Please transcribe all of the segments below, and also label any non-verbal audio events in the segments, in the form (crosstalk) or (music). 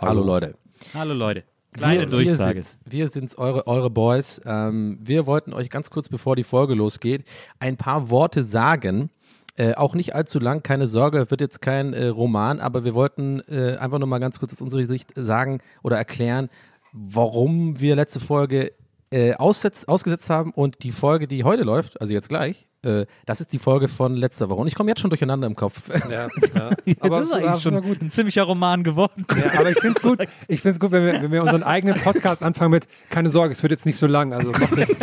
Hallo Leute. Hallo Leute. Kleine wir, Durchsage. Wir sind's, wir sind's eure, eure Boys. Ähm, wir wollten euch ganz kurz, bevor die Folge losgeht, ein paar Worte sagen. Äh, auch nicht allzu lang, keine Sorge, wird jetzt kein äh, Roman, aber wir wollten äh, einfach nur mal ganz kurz aus unserer Sicht sagen oder erklären, warum wir letzte Folge äh, aussetz, ausgesetzt haben und die Folge, die heute läuft, also jetzt gleich, äh, das ist die Folge von letzter Woche. Und ich komme jetzt schon durcheinander im Kopf. Ja, (laughs) ja. Aber ist es er war eigentlich schon gut. ein ziemlicher Roman geworden. Ja, aber ich finde es gut, (laughs) ich find's gut wenn, wir, wenn wir unseren eigenen Podcast anfangen mit, keine Sorge, es wird jetzt nicht so lang. Also macht euch-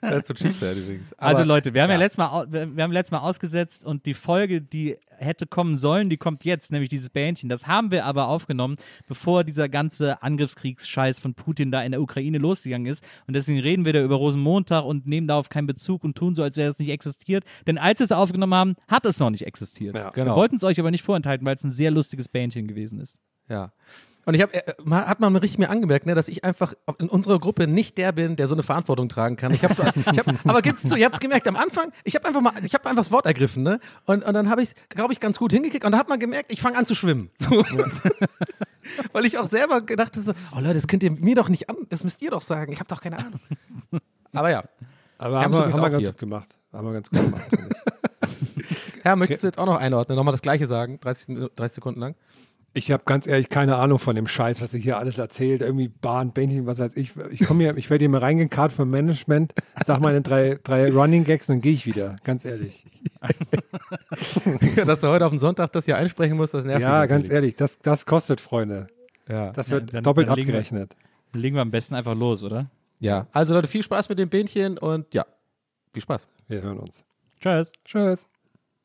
That's what she said übrigens. Also Leute, wir haben ja, ja. letztes Mal, wir haben letztes Mal ausgesetzt und die Folge, die hätte kommen sollen, die kommt jetzt, nämlich dieses Bähnchen. Das haben wir aber aufgenommen, bevor dieser ganze Angriffskriegsscheiß von Putin da in der Ukraine losgegangen ist. Und deswegen reden wir da über Rosenmontag und nehmen darauf keinen Bezug und tun so, als wäre es nicht existiert. Denn als wir es aufgenommen haben, hat es noch nicht existiert. Ja, genau. Wir wollten es euch aber nicht vorenthalten, weil es ein sehr lustiges Bähnchen gewesen ist. Ja. Und ich habe, äh, man- hat man richtig mir angemerkt, ne, dass ich einfach in unserer Gruppe nicht der bin, der so eine Verantwortung tragen kann. Ich hab, ich hab, aber gibt's zu, ihr habt's gemerkt, am Anfang, ich habe einfach mal, ich habe einfach das Wort ergriffen, ne? Und, und dann habe ich, glaube ich, ganz gut hingekriegt und da hat man gemerkt, ich fange an zu schwimmen. So. (laughs) Weil ich auch selber gedacht habe, so, oh Leute, das könnt ihr mir doch nicht an, das müsst ihr doch sagen. Ich habe doch keine Ahnung. Aber ja. aber Wir haben wir, haben wir ganz hier. gut gemacht. Haben wir ganz gut gemacht. (laughs) Herr, möchtest du jetzt auch noch einordnen, nochmal das Gleiche sagen, 30, Minu- 30 Sekunden lang? Ich habe ganz ehrlich keine Ahnung von dem Scheiß, was ihr hier alles erzählt. Irgendwie Bahn, Bähnchen, was weiß ich. Ich komme hier, ich werde hier mal reingekarrt vom Management, sag meine drei, drei Running Gags und dann gehe ich wieder. Ganz ehrlich. (laughs) Dass du heute auf den Sonntag das hier einsprechen musst, das nervt Ja, dich ganz natürlich. ehrlich, das, das kostet, Freunde. Ja. Das Ja, wird dann- doppelt dann legen wir- abgerechnet. Legen wir am besten einfach los, oder? Ja, also Leute, viel Spaß mit dem Bähnchen und ja, viel Spaß. Wir hören uns. Tschüss. Tschüss.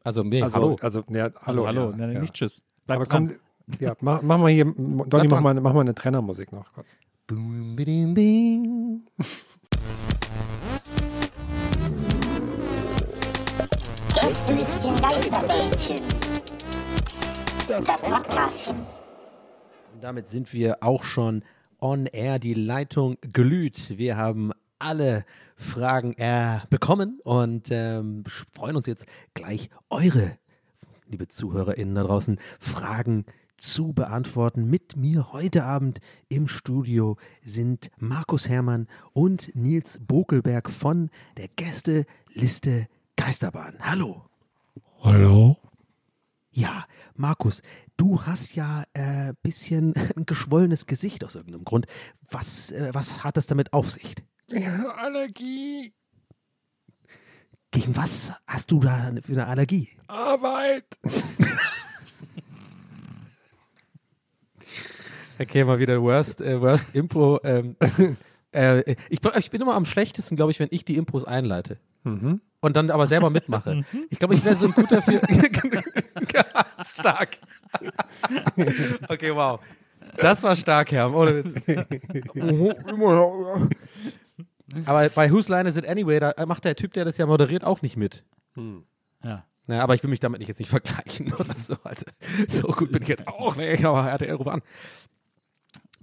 Also, nee, Also, hallo. also, ja, Hallo, hallo. hallo. Ja, Nein, ja. Nicht tschüss. Bleib Aber dran. komm, ja, mach, mach mal hier, Donny, mach mal, mach mal eine Trennermusik noch kurz. Boom, bidim, bing. Gästelistchen Geisterbällchen. Das Podcastchen. Und damit sind wir auch schon on air. Die Leitung glüht. Wir haben alle Fragen äh, bekommen und ähm, freuen uns jetzt gleich eure, liebe ZuhörerInnen da draußen, Fragen zu beantworten. Mit mir heute Abend im Studio sind Markus Herrmann und Nils Bokelberg von der Gästeliste Geisterbahn. Hallo. Hallo? Ja, Markus, du hast ja ein äh, bisschen (laughs) ein geschwollenes Gesicht aus irgendeinem Grund. Was, äh, was hat das damit auf sich? Allergie, Gegen was hast du da für eine Allergie? Arbeit. (laughs) Okay, mal wieder Worst, äh, worst Impro. Ähm, (laughs) äh, ich, ich bin immer am schlechtesten, glaube ich, wenn ich die Impros einleite. Und dann aber selber mitmache. (laughs) Ich glaube, ich wäre so ein guter für. (laughs) stark. okay, wow. Das war stark, Herr. Ohne Witz. aber bei Whose Line Is It Anyway, da macht der Typ, der das ja moderiert, auch nicht mit. Ja. Naja, aber ich will mich damit nicht jetzt nicht vergleichen oder so. Also, so gut bin ich jetzt auch nicht, aber RTL ruf an.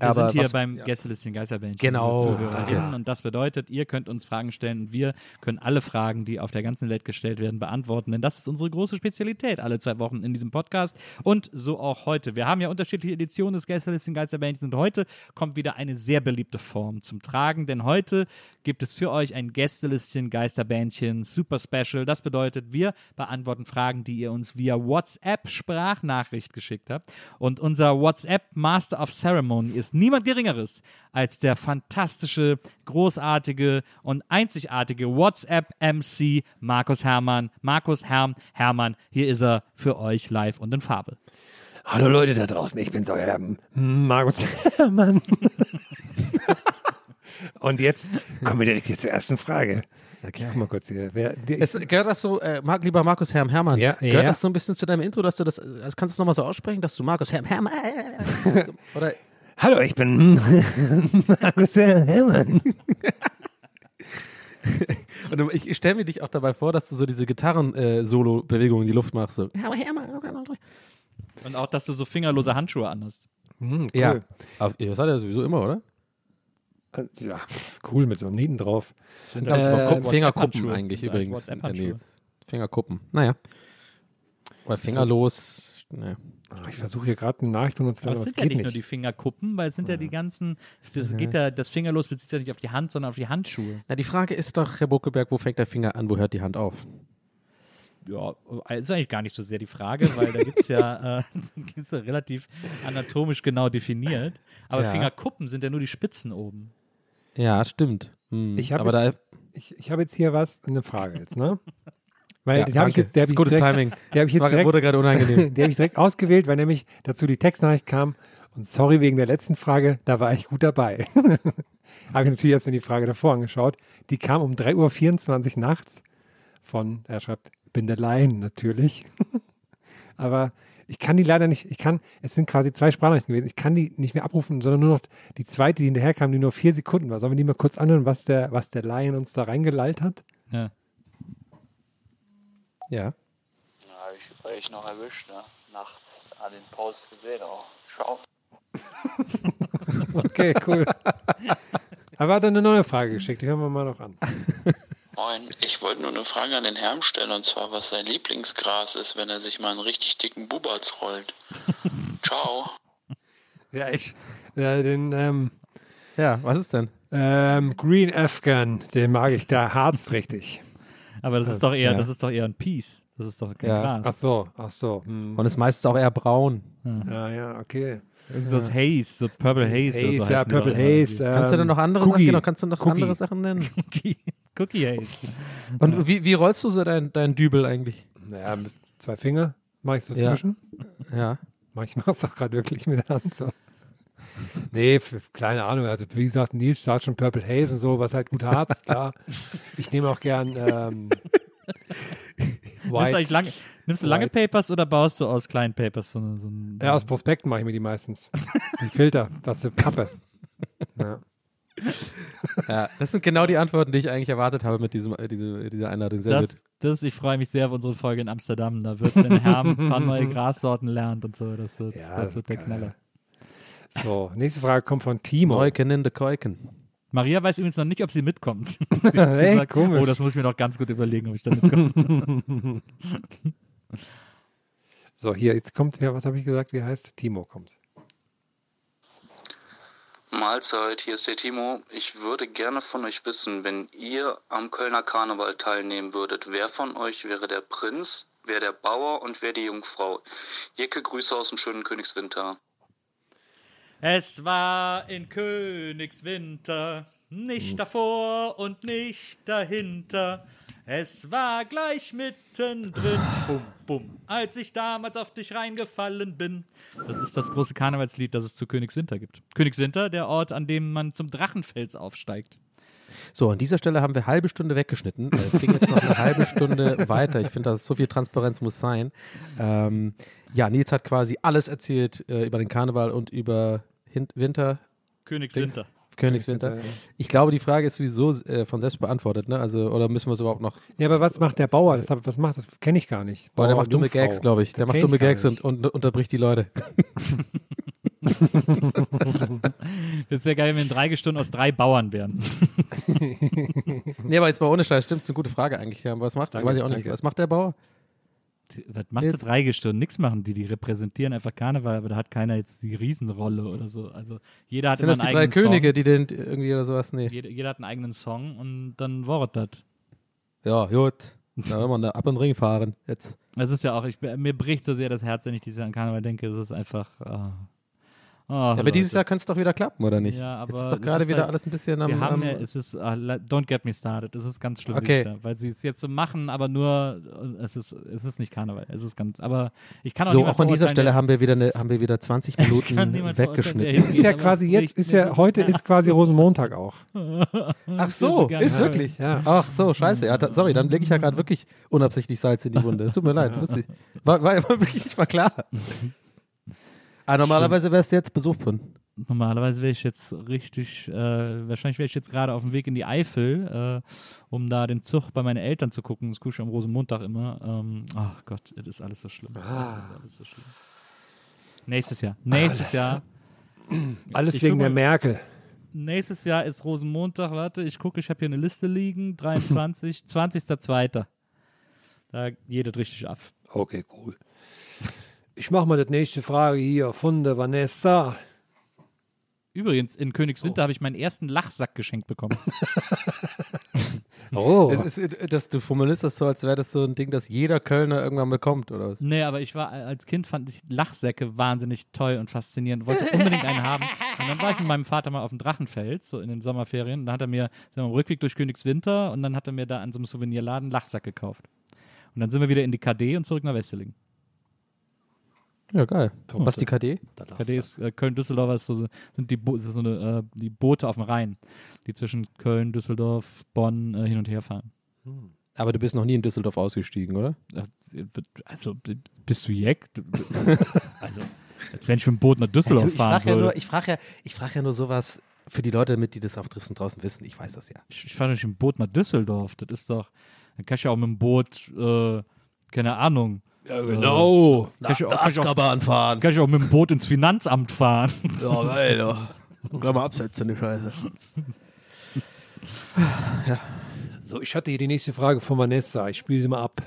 Wir Aber sind hier was- beim Gästelistchen Geisterbändchen. Genau, Zuhörerinnen. danke. Und das bedeutet, ihr könnt uns Fragen stellen und wir können alle Fragen, die auf der ganzen Welt gestellt werden, beantworten. Denn das ist unsere große Spezialität alle zwei Wochen in diesem Podcast. Und so auch heute. Wir haben ja unterschiedliche Editionen des Gästelistchen Geisterbändchens und heute kommt wieder eine sehr beliebte Form zum Tragen. Denn heute gibt es für euch ein Gästelistchen Geisterbändchen Super Special. Das bedeutet, wir beantworten Fragen, die ihr uns via WhatsApp Sprachnachricht geschickt habt. Und unser WhatsApp Master of Ceremony ist niemand Geringeres als der fantastische, großartige und einzigartige WhatsApp-MC Markus Hermann. Markus Herm Hermann, hier ist er für euch live und in Farbe. Hallo Leute da draußen, ich bin's euer Markus Herrmann. (laughs) Und jetzt kommen wir direkt hier zur ersten Frage. Okay. Guck mal kurz hier. Wer, die, Es, gehört das so, äh, Marc, lieber Markus Herm Hermann, Ja, gehört ja. das so ein bisschen zu deinem Intro, dass du das, das kannst du nochmal so aussprechen, dass du Markus Herm Hermann, (laughs) oder Hallo, ich bin (laughs) Markus Herrmann. (laughs) Und ich stelle mir dich auch dabei vor, dass du so diese Gitarren-Solo-Bewegungen in die Luft machst. So. Und auch, dass du so fingerlose Handschuhe anhast. Hm, cool. Ja. Das hat er sowieso immer, oder? Äh, Ja, cool mit so Nieten drauf. Sind, Äh. Fingerkuppen eigentlich übrigens. Fingerkuppen. Naja. Oder fingerlos. Ne. Ah, Ich versuche hier gerade eine Nachricht von uns zu Aber aber es sind ja nicht, nicht. nur die Fingerkuppen, weil es sind ja die ganzen, das geht ja, das Fingerlos bezieht sich ja nicht auf die Hand, sondern auf die Handschuhe. Na, die Frage ist doch, Herr Buckeberg, wo fängt der Finger an, wo hört die Hand auf? Ja, ist eigentlich gar nicht so sehr die Frage, weil da gibt es ja, (laughs) äh, (laughs) gibt's ja relativ anatomisch genau definiert. Aber Ja. Fingerkuppen sind ja nur die Spitzen oben. Ja, stimmt. Hm. Ich hab da jetzt- Ich, ich habe jetzt hier was, eine Frage jetzt, ne? (laughs) Weil Ja, habe ich jetzt, der Ist habe ich gutes direkt, Timing. Der habe ich jetzt direkt, wurde gerade unangenehm. (laughs) die habe ich direkt ausgewählt, weil nämlich dazu die Textnachricht kam. Und sorry wegen der letzten Frage, da war ich gut dabei. (laughs) habe ich natürlich erst in die Frage davor angeschaut. Die kam um 3.24 Uhr nachts von, er schreibt, bin der Laien natürlich. (laughs) Aber ich kann die leider nicht, ich kann, es sind quasi zwei Sprachnachrichten gewesen, ich kann die nicht mehr abrufen, sondern nur noch die zweite, die hinterher kam, die nur vier Sekunden war. Sollen wir die mal kurz anhören, was der, was der Laien uns da reingelallt hat? Ja. Ja. Ja, hab ich ich noch erwischt, ne? Nachts an den Post gesehen auch. Schau. (laughs) Okay, cool. Aber er hat eine neue Frage geschickt, die hören wir mal noch an. (laughs) Moin, ich wollte nur eine Frage an den Herrn stellen und zwar, was sein Lieblingsgras ist, wenn er sich mal einen richtig dicken Bubatz rollt. (laughs) Ciao. Ja, ich, ja, den ähm, Ja, was ist denn? ähm, Green Afghan, den mag ich, der harzt richtig. Aber das ist doch eher, Ja. das ist doch eher ein Peace. Das ist doch kein Ja. Ach Gras. so, ach so. Hm. Und ist meistens auch eher braun. Ja, ja, okay. Irgend so das Haze, so Purple Haze. oder Haze, so ja, Purple Haze. Kannst du denn noch andere Sachen, Cookie. genau, kannst du noch Cookie. andere Sachen nennen? (laughs) irgendwie. Cookie Haze. Und wie, wie rollst du so deinen dein Dübel eigentlich? Naja, mit zwei Finger mach ich so Ja. zwischen. Ja. Mach ich (laughs) mach's auch gerade wirklich mit der Hand so. Nee, keine Ahnung. Also wie gesagt, Nils sagt schon Purple Haze und so, was halt gut harzt, klar. Ich nehme auch gern ähm, (laughs) Nimmst du, lange, nimmst du lange White. Papers oder baust du aus kleinen Papers so, so ein. Ja, aus Prospekten mache ich mir die meistens. Die Filter, was für Pappe. Ja. ja. Das sind genau die Antworten, die ich eigentlich erwartet habe mit diesem, äh, diese, dieser Einladung. Sehr das, das, ich freue mich sehr auf unsere Folge in Amsterdam. Da wird, wenn Herm (laughs) ein paar neue Grassorten lernt und so, das wird, Ja, das wird der. Knaller. So, nächste Frage kommt von Timo. Neuken in de Keuken. Maria weiß übrigens noch nicht, ob sie mitkommt. (laughs) sie Hey, (laughs) sagt, komisch. oh, das muss ich mir noch ganz gut überlegen, ob ich da mitkomme. (laughs) So, hier, jetzt kommt, wer, was habe ich gesagt, wie heißt? Timo kommt. Mahlzeit, hier ist der Timo. Ich würde gerne von euch wissen, wenn ihr am Kölner Karneval teilnehmen würdet, wer von euch wäre der Prinz, wer der Bauer und wer die Jungfrau? Jecke Grüße aus dem schönen Königswinter. Es war in Königswinter, nicht davor und nicht dahinter. Es war gleich mittendrin, bum, bum, als ich damals auf dich reingefallen bin. Das ist das große Karnevalslied, das es zu Königswinter gibt. Königswinter, der Ort, an dem man zum Drachenfels aufsteigt. So, an dieser Stelle haben wir halbe Stunde weggeschnitten. Es ging jetzt noch eine halbe Stunde (laughs) weiter. Ich finde, dass so viel Transparenz muss sein. Ähm, ja, Nils hat quasi alles erzählt äh, über den Karneval und über Winter, Königswinter. Königswinter. Ich glaube, die Frage ist sowieso äh, von selbst beantwortet, ne? Also, oder müssen wir es überhaupt noch? Ja, aber was macht der Bauer? Das, was macht das? Kenne ich gar nicht. Boah, der Bauer, macht dumme Jungfrau. Gags, glaube ich. Der Das macht kenn dumme Gags und, und unterbricht die Leute. (laughs) Das wäre geil, wenn drei Stunden aus drei Bauern wären. (laughs) Nee, aber jetzt mal ohne Scheiß, stimmt, ist eine gute Frage eigentlich. Ja, was macht, Danke, weiß ich auch nicht. Was macht der Bauer? Was macht Jetzt- das Dreigestirn? Nix machen die, die repräsentieren einfach Karneval, aber da hat keiner jetzt die Riesenrolle oder so. Also jeder hat Sind immer das einen die drei eigenen Könige, Song. die den irgendwie oder sowas? Nee. Jeder, jeder hat einen eigenen Song und dann Wort das. Ja, gut. Da man da ab und Ring fahren. Jetzt. Das ist ja auch, ich, mir bricht so sehr das Herz, wenn ich dieses Jahr an Karneval denke. Es ist einfach. ah. Ah, Ja, aber dieses. Jahr könnte es doch wieder klappen, oder nicht? Ja, aber Jetzt ist doch es gerade ist wieder halt- alles ein bisschen am. Wir haben ja, es ist, la- don't get me started, es ist ganz schlimm Okay. Jahr, weil sie es jetzt so machen, aber nur, äh, es ist, es ist nicht Karneval, es ist ganz, aber ich kann auch so, auch an dieser Stelle haben wir wieder, eine, haben wir wieder 20 (laughs) kann Minuten weggeschnitten. hingeht. Ist ja quasi es jetzt, ist ja, heute ist quasi (laughs) Rosenmontag auch. Ach so ist wirklich. Ja. Ach so, scheiße. Ja, da, sorry, dann lege ich ja gerade wirklich unabsichtlich Salz in die Wunde. Es tut mir leid. Wusste ich. War, war, war wirklich nicht mal klar. Aber normalerweise wärst du jetzt Besuch von. Normalerweise wäre ich jetzt richtig, äh, wahrscheinlich wäre ich jetzt gerade auf dem Weg in die Eifel, äh, um da den Zug bei meinen Eltern zu gucken. Das gucke ich am Rosenmontag immer. Ähm, Ach Gott, es ist alles so schlimm. Es ist alles so schlimm. Nächstes Jahr. Nächstes Jahr. (clears throat) Alles Ich wegen guck der Merkel. Nächstes Jahr ist Rosenmontag. Warte, ich gucke, ich habe hier eine Liste liegen. 23, 20.02. (laughs) Da geht es richtig ab. Okay, cool. Ich mache mal das nächste Frage hier von der Vanessa. Übrigens, in Königswinter habe ich meinen ersten Lachsack geschenkt bekommen. (laughs) Oh, Es ist, dass du formulierst das so, als wäre das so ein Ding, das jeder Kölner irgendwann bekommt, oder was? Nee, aber ich war als Kind fand ich Lachsäcke wahnsinnig toll und faszinierend. Wollte unbedingt einen haben. Und dann war ich mit meinem Vater mal auf dem Drachenfeld, so in den Sommerferien. Und dann hat er mir sind wir am Rückweg durch Königswinter und dann hat er mir da an so einem Souvenirladen Lachsack gekauft. Und dann sind wir wieder in die KD und zurück nach Wesseling. Ja, geil. Was die KD? KD ist äh, Köln-Düsseldorf, ist so, sind die, Bo ist so eine, äh, die Boote auf dem Rhein, die zwischen Köln, Düsseldorf, Bonn äh, hin und her fahren. Aber du bist noch nie in Düsseldorf ausgestiegen, oder? Also, bist du Jack? (laughs) Also, als wenn ich mit dem Boot nach Düsseldorf Du, ich fahren frage ja, würde. nur- ich frag ja, ich frag ja nur sowas für die Leute mit, die das auf Drifts und draußen wissen. Ich weiß das ja. ich, ich fahre nicht mit dem Boot nach Düsseldorf. Das ist doch, dann kann ich ja auch mit dem Boot, äh, keine Ahnung. Ja, genau. Kann ich, auch, kann, ich auch, Aschgaban fahren. kann ich auch mit dem Boot ins Finanzamt fahren. Ja, geil, ja. Und gleich mal absetzen, die Scheiße. So, ich hatte hier die nächste Frage von Vanessa. Ich spiele sie mal ab.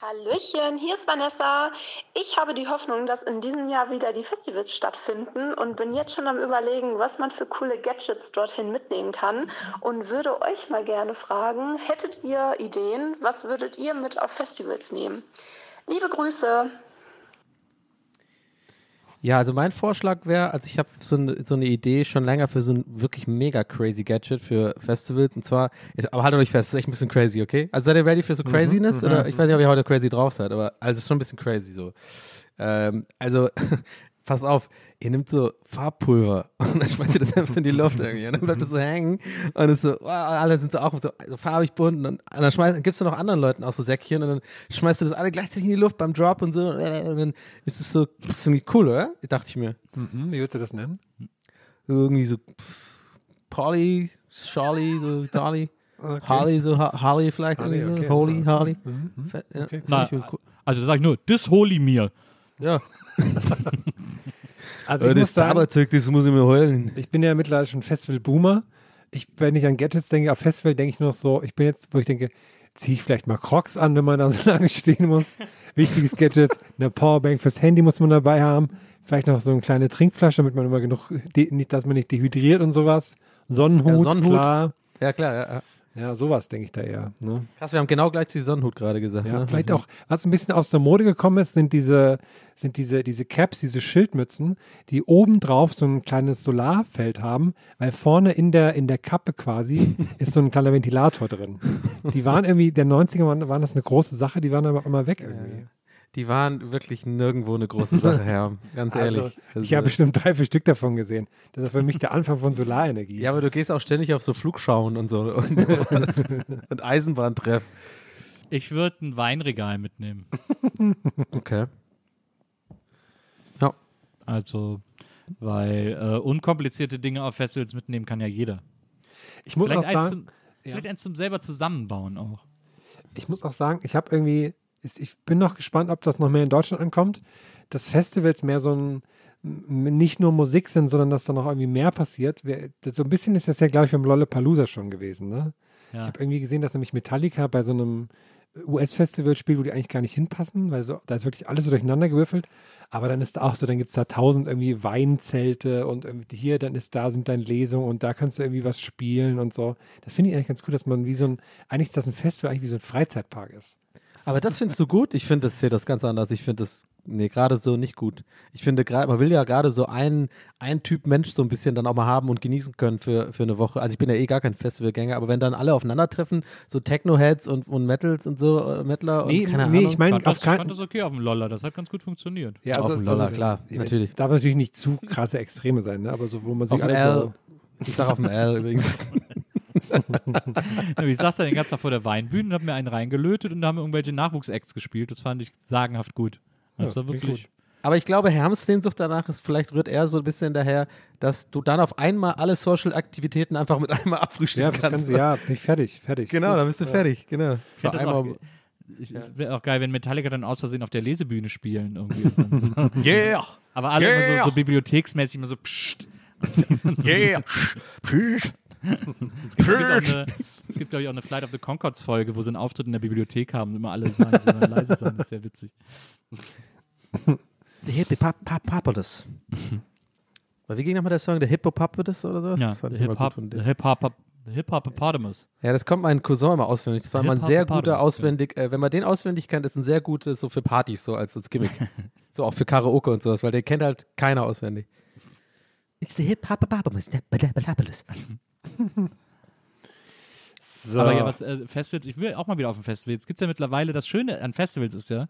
Hallöchen, hier ist Vanessa. Ich habe die Hoffnung, dass in diesem Jahr wieder die Festivals stattfinden und bin jetzt schon am Überlegen, was man für coole Gadgets dorthin mitnehmen kann und würde euch mal gerne fragen, hättet ihr Ideen, was würdet ihr mit auf Festivals nehmen? Liebe Grüße. Ja, also mein Vorschlag wäre, also ich habe so, eine- so eine Idee schon länger für so ein wirklich mega crazy Gadget für Festivals und zwar, aber haltet euch fest, es ist echt ein bisschen crazy, okay? Also seid ihr ready für so Craziness oder ich weiß nicht, ob ihr heute crazy drauf seid, aber also es ist schon ein bisschen crazy so. Ähm, also (laughs) passt auf, ihr nehmt so Farbpulver (laughs) und dann schmeißt ihr das einfach so in die Luft irgendwie und dann bleibt das so hängen und es so, wow, alle sind so auch so, so farbig bunt und, dann- und dann schmeißt, gibst du noch anderen Leuten auch so Säckchen und dann schmeißt du das alle gleichzeitig in die Luft beim Drop und so und dann ist es so, das ist irgendwie cool, oder? Dachte ich mir. Mhm, wie würdest du das nennen? Irgendwie so Polly, Charlie, so Dolly. Harley, so ha Harley vielleicht Harley, irgendwie so. okay. Holy, Mhm. Harley. Mhm. Fe- Ja, Okay. Na, cool. also sag ich nur, das hol ich mir. ja. (laughs) Also ich das Zauberzeug, das muss ich mir holen. ich bin ja mittlerweile schon Festival-Boomer. Ich, wenn ich an Gadgets denke, auf Festival denke ich nur noch so, ich bin jetzt, wo ich denke, ziehe ich vielleicht mal Crocs an, wenn man da so (laughs) lange stehen muss. Wichtiges Gadget, eine Powerbank fürs Handy muss man dabei haben. Vielleicht noch so eine kleine Trinkflasche, damit man immer genug, nicht, dass man nicht dehydriert und sowas. Sonnenhut, Ja, Sonnenhut. klar. Ja, klar. Ja, ja. Ja, sowas denke ich da eher. Ne? Krass, wir haben genau gleich zu Sonnenhut gerade gesagt. Ja, ne? vielleicht auch, was ein bisschen aus der Mode gekommen ist, sind diese, sind diese, diese Caps, diese Schildmützen, die oben drauf so ein kleines Solarfeld haben, weil vorne in der, in der Kappe quasi (laughs) ist so ein kleiner Ventilator drin. Die waren irgendwie, der 90er waren, waren das eine große Sache, die waren aber immer weg irgendwie. Die waren wirklich nirgendwo eine große Sache, Herr. (laughs) Ganz ehrlich. Also, ich Also- habe bestimmt drei, vier Stück davon gesehen. Das ist für mich der Anfang von Solarenergie. ja, aber du gehst auch ständig auf so Flugschauen und so und, (laughs) und Eisenbahntreff. Ich würde ein Weinregal mitnehmen. (laughs) Okay. Ja. Also, weil äh, unkomplizierte Dinge auf Festivals mitnehmen kann ja jeder. ich muss auch Vielleicht, eins sagen, zum, vielleicht eins zum selber zusammenbauen auch. ich muss auch sagen, ich habe irgendwie Ist, ich bin noch gespannt, ob das noch mehr in Deutschland ankommt. Dass Festivals mehr so ein nicht nur Musik sind, sondern dass da noch irgendwie mehr passiert. So ein bisschen ist das ja, glaube ich, beim Lollapalooza schon gewesen. Ne? Ja. Ich habe irgendwie gesehen, dass nämlich Metallica bei so einem US-Festival spielt, wo die eigentlich gar nicht hinpassen, weil so, da ist wirklich alles so durcheinander gewürfelt. Aber dann ist da auch so, dann gibt es da tausend irgendwie Weinzelte und hier, dann ist da, sind dann Lesungen und da kannst du irgendwie was spielen und so. Das finde ich eigentlich ganz cool, dass man wie so ein, eigentlich ist das ein Festival eigentlich wie so ein Freizeitpark ist. Aber das findest du gut? Ich finde das hier das ganz anders. Ich finde das, nee, gerade so nicht gut. Ich finde gerade, man will ja gerade so einen, einen Typ Mensch so ein bisschen dann auch mal haben und genießen können für, für eine Woche. Also ich bin ja eh gar kein Festivalgänger, aber wenn dann alle aufeinandertreffen, so Techno-Heads und, und Metals und so, äh, Metaler und Nee, keine nee, Ahnung. ich meine, fand, das, keinen fand das okay auf dem Loller, das hat ganz gut funktioniert. Ja, Auf dem Loller, klar, jetzt natürlich. Darf natürlich nicht zu krasse Extreme sein, ne? aber so, wo man sich Auf dem alle L. so, Ich sag auf dem L übrigens. (laughs) Ich saß da den ganzen Tag vor der Weinbühne und hab mir einen reingelötet und da haben irgendwelche Nachwuchsacts gespielt. Das fand ich sagenhaft gut. Das Ja, war wirklich. Aber ich glaube, Herms Sehnsucht danach ist vielleicht rührt eher so ein bisschen daher, dass du dann auf einmal alle Social-Aktivitäten einfach mit einmal abfrühstücken ja, das kannst. Ganze, ja, bin ich fertig, fertig. Genau, Gut. dann bist du Ja. fertig, genau. Ich das auch, ich, wäre auch geil, wenn Metallica dann aus Versehen auf der Lesebühne spielen. Irgendwie. (laughs) Yeah! Aber alle immer Yeah! so, so bibliotheksmäßig, immer so psst. (laughs) Yeah! Psst! Es gibt, es gibt, auch eine, es gibt glaube ich, auch eine Flight of the Concords Folge, wo sie einen Auftritt in der Bibliothek haben und immer alle sagen, sie sollen leise sein. Das ist sehr witzig. The Hippopotamus. Weil wie ging nochmal der Song? Der Hippopotamus oder so? Ja. Hip-Hop, the Hip-Hop-Hippopotamus. Ja, das kommt mein Cousin immer auswendig. Das war immer ein sehr guter Hippopotamus, auswendig, äh, wenn man den auswendig kennt, ist ein sehr gutes so für Partys, so als, als Gimmick. (laughs) so auch für Karaoke und sowas, weil den kennt halt keiner auswendig. It's the Hippopotamus. (laughs) So. Aber ja, was äh, Festivals, ich will auch mal wieder auf ein Festival. Jetzt gibt es ja mittlerweile, das Schöne an Festivals ist ja,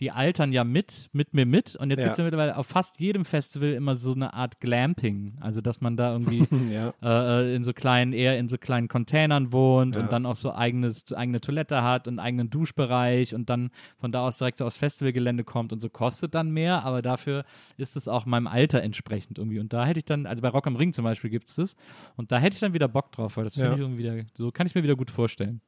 die altern ja mit, mit mir mit. Und jetzt Ja. gibt es ja mittlerweile auf fast jedem Festival immer so eine Art Glamping. Also, dass man da irgendwie (laughs) ja. äh, in so kleinen, eher in so kleinen Containern wohnt Ja. und dann auch so eigenes, eigene Toilette hat und eigenen Duschbereich und dann von da aus direkt so aufs Festivalgelände kommt und so kostet dann mehr, aber dafür ist es auch meinem Alter entsprechend irgendwie. Und da hätte ich dann, also bei Rock am Ring zum Beispiel gibt es das und da hätte ich dann wieder Bock drauf, weil das finde ich irgendwie wieder, so kann ich mir wieder gut vorstellen.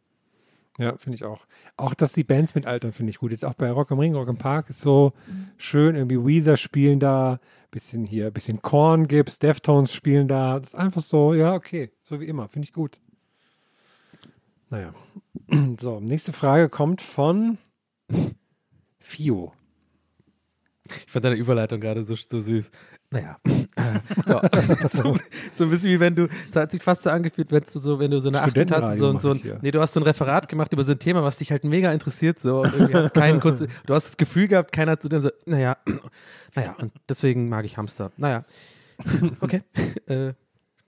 Ja, finde ich auch. Auch, dass die Bands mit altern, finde ich gut. Jetzt auch bei Rock am Ring, Rock am Park ist so schön. Irgendwie Weezer spielen da, bisschen hier, bisschen Korn gibt's, Deftones spielen da. Das ist einfach so, ja, okay. So wie immer. Finde ich gut. Naja. (clears throat) So, nächste Frage kommt von (laughs) Fio. Ich fand deine Überleitung gerade so, so süß. Naja. (laughs) ja. (laughs) so, so ein bisschen wie wenn du, es hat sich fast so angefühlt, wenn du so, wenn du so eine Achtung hast, so, so ein, nee, du hast so ein Referat gemacht über so ein Thema, was dich halt mega interessiert, so, und irgendwie hat's keinen kurz, du hast das Gefühl gehabt, keiner hat zu dir so, naja, (clears throat) naja, und deswegen mag ich Hamster. Naja. (laughs) Okay. äh,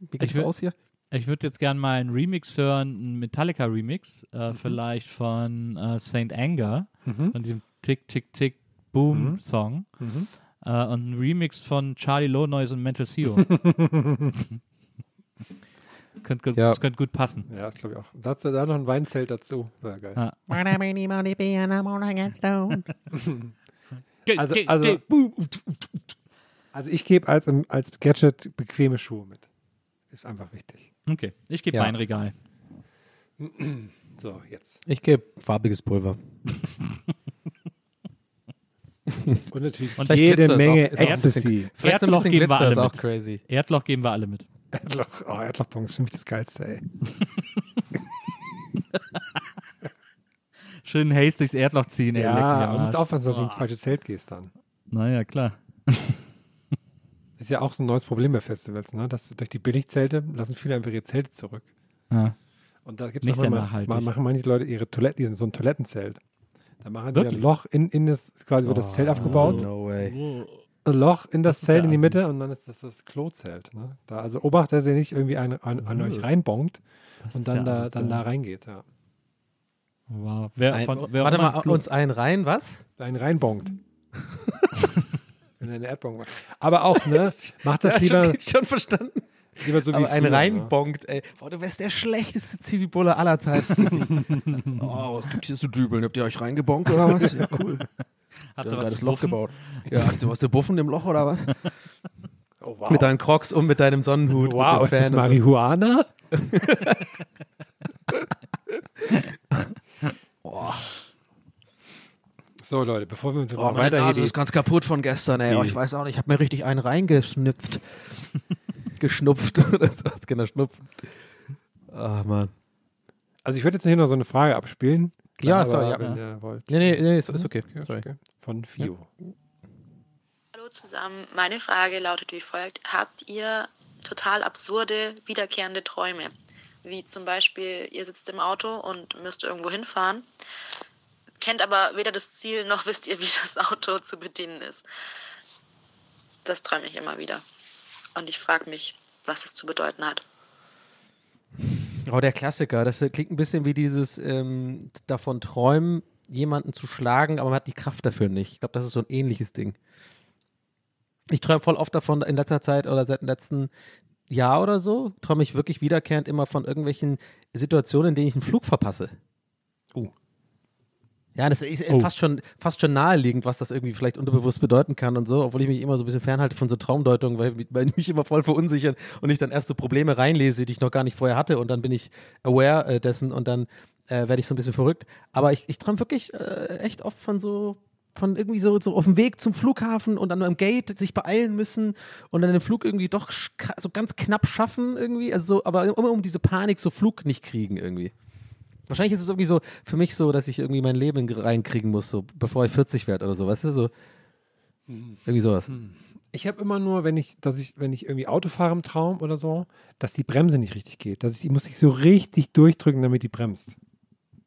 wie Ich geht's aus hier? Ich würde jetzt gerne mal einen Remix hören, einen Metallica-Remix, äh, Mhm. vielleicht von äh, Saint Anger, von diesem Tick, Tick, Tick, Boom-Song. Mhm. Äh, und ein Remix von Charlie Low Noise und Mental CEO. (laughs) das, könnte, gut- Ja. das könnte gut passen. Ja, das glaube ich auch. Da hat da noch ein Weinzelt dazu. Wäre geil. Ja. (laughs) Also, also, also ich gebe als, als Gadget bequeme Schuhe mit. Ist einfach wichtig. Okay, ich gebe Ja. Weinregal. (clears throat) So, jetzt. Ich gebe farbiges Pulver. (laughs) (laughs) Und natürlich Und jede Menge auch- Ecstasy. Vielleicht so ein Erdloch geben wir alle ist auch. Erdloch geben wir alle mit. Erdloch, oh, Erdlochbons ist für mich das Geilste, ey. (laughs) Schön Haze durchs Erdloch ziehen. ey, Ja, du musst aufpassen, dass du ins falsche Zelt gehst dann. Naja, klar. (laughs) Ist ja auch so ein neues Problem bei Festivals, ne? Dass durch die Billigzelte lassen viele einfach ihre Zelte zurück. Ja. Und da gibt es auch immer, machen manche Leute ihre Toilette, so ein Toilettenzelt. Da machen die ein? Loch in, in das, quasi wird das Zelt aufgebaut. No way. Ein Loch in das, Das Zelt ja in die. Mitte und dann ist das das Klozelt. Ne? Da, also obacht, dass ihr nicht irgendwie an, an, an euch reinbonkt und dann, ja da, dann da reingeht. Ja. Wow. Wer, Ein, von, wer warte mal, Klo- uns einen rein, was? Einen reinbonkt. (laughs) in eine Erdbonk. Aber auch, ne? (laughs) Macht das lieber, schon, (laughs) schon verstanden. Lieber so wie Aber einen früher, ne? reinbongt, ey. Boah, du wärst der schlechteste Zivibulle aller Zeiten. (laughs) oh, gibt hier so Dübeln? Habt ihr euch reingebonkt oder was? Ja, cool. Habt ihr was das zu Loch gebaut. Ja, hast du was zu buffen im Loch oder was? Oh, wow. Mit deinen Crocs und mit deinem Sonnenhut. wow, mit ist das so. Marihuana? (laughs) So, Leute, bevor wir uns jetzt Oh, weiter die, ist ganz kaputt von gestern, ey. Oh, ich weiß auch nicht, ich habe mir richtig einen reingesnüpft. Geschnupft. das ist keiner schnupfen. Ah, Mann. Also ich würde jetzt hier noch so eine Frage abspielen. Ja, aber sorry, ja. wenn Ja. ihr wollt. Nee, nee, nee, ist, ist okay. Okay, ist Sorry. okay. Von Fio. Hallo zusammen. Meine Frage lautet wie folgt. Habt ihr total absurde, wiederkehrende Träume? Wie zum Beispiel, ihr sitzt im Auto und müsst irgendwo hinfahren, kennt aber weder das Ziel noch (laughs) wisst ihr, wie das Auto zu bedienen ist. Das träume ich immer wieder. Und ich frage mich, was es zu bedeuten hat. Oh, der Klassiker. Das äh, klingt ein bisschen wie dieses ähm, davon träumen, jemanden zu schlagen, aber man hat die Kraft dafür nicht. Ich glaube, das ist so ein ähnliches Ding. Ich träume voll oft davon in letzter Zeit oder seit dem letzten Jahr oder so, träume ich wirklich wiederkehrend immer von irgendwelchen Situationen, in denen ich einen Flug verpasse. Oh. Ja, das ist Oh. fast, schon, fast schon naheliegend, was das irgendwie vielleicht unterbewusst bedeuten kann und so, obwohl ich mich immer so ein bisschen fernhalte von so Traumdeutungen, weil, weil mich immer voll verunsichern und ich dann erst so Probleme reinlese, die ich noch gar nicht vorher hatte und dann bin ich aware äh, dessen und dann äh, werde ich so ein bisschen verrückt. Aber ich, ich träume wirklich äh, echt oft von so von irgendwie so, so auf dem Weg zum Flughafen und dann am Gate sich beeilen müssen und dann den Flug irgendwie doch so ganz knapp schaffen irgendwie, also so, aber immer um diese Panik so Flug nicht kriegen irgendwie. Wahrscheinlich ist es irgendwie so für mich so, dass ich irgendwie mein Leben reinkriegen muss, so bevor ich 40 werde oder so, weißt du? So, irgendwie sowas. Ich habe immer nur, wenn ich, dass ich, wenn ich irgendwie Auto fahre im Traum oder so, dass die Bremse nicht richtig geht. Dass ich, die muss ich so richtig durchdrücken, damit die bremst.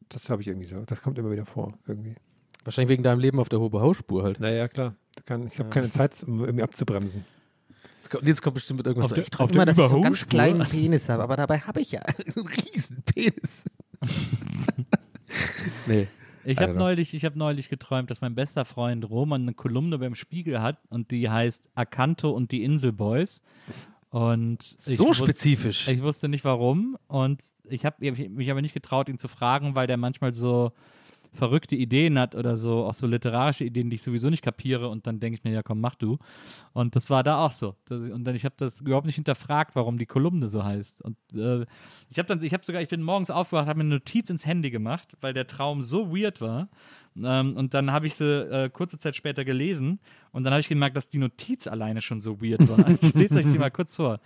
Das habe ich irgendwie so. Das kommt immer wieder vor, irgendwie. Wahrscheinlich wegen deinem Leben auf der Hohe-Spur halt. Naja, klar. Kann, ich habe keine Zeit, um irgendwie abzubremsen. Jetzt kommt, jetzt kommt bestimmt mit irgendwas. Auf der- ich träume auf immer, dass ich so einen ganz kleinen Penis habe, aber dabei habe ich ja (laughs) so einen riesen Penis. (laughs) nee. Ich habe neulich, ich hab neulich geträumt, dass mein bester Freund Roman eine Kolumne beim Spiegel hat und die heißt Akanto und die Inselboys. Und So spezifisch. Ich wusste nicht warum und ich habe mich aber nicht getraut, ihn zu fragen, weil der manchmal so verrückte Ideen hat oder so, auch so literarische Ideen, die ich sowieso nicht kapiere und dann denke ich mir, ja komm, mach du. Und das war da auch so. Das, und dann, ich habe das überhaupt nicht hinterfragt, warum die Kolumne so heißt. Und äh, ich habe dann, ich habe sogar, ich bin morgens aufgewacht, habe mir eine Notiz ins Handy gemacht, weil der Traum so weird war. Ähm, und dann habe ich sie äh, kurze Zeit später gelesen und dann habe ich gemerkt, dass die Notiz alleine schon so weird war. (laughs) Ich lese euch die mal kurz vor.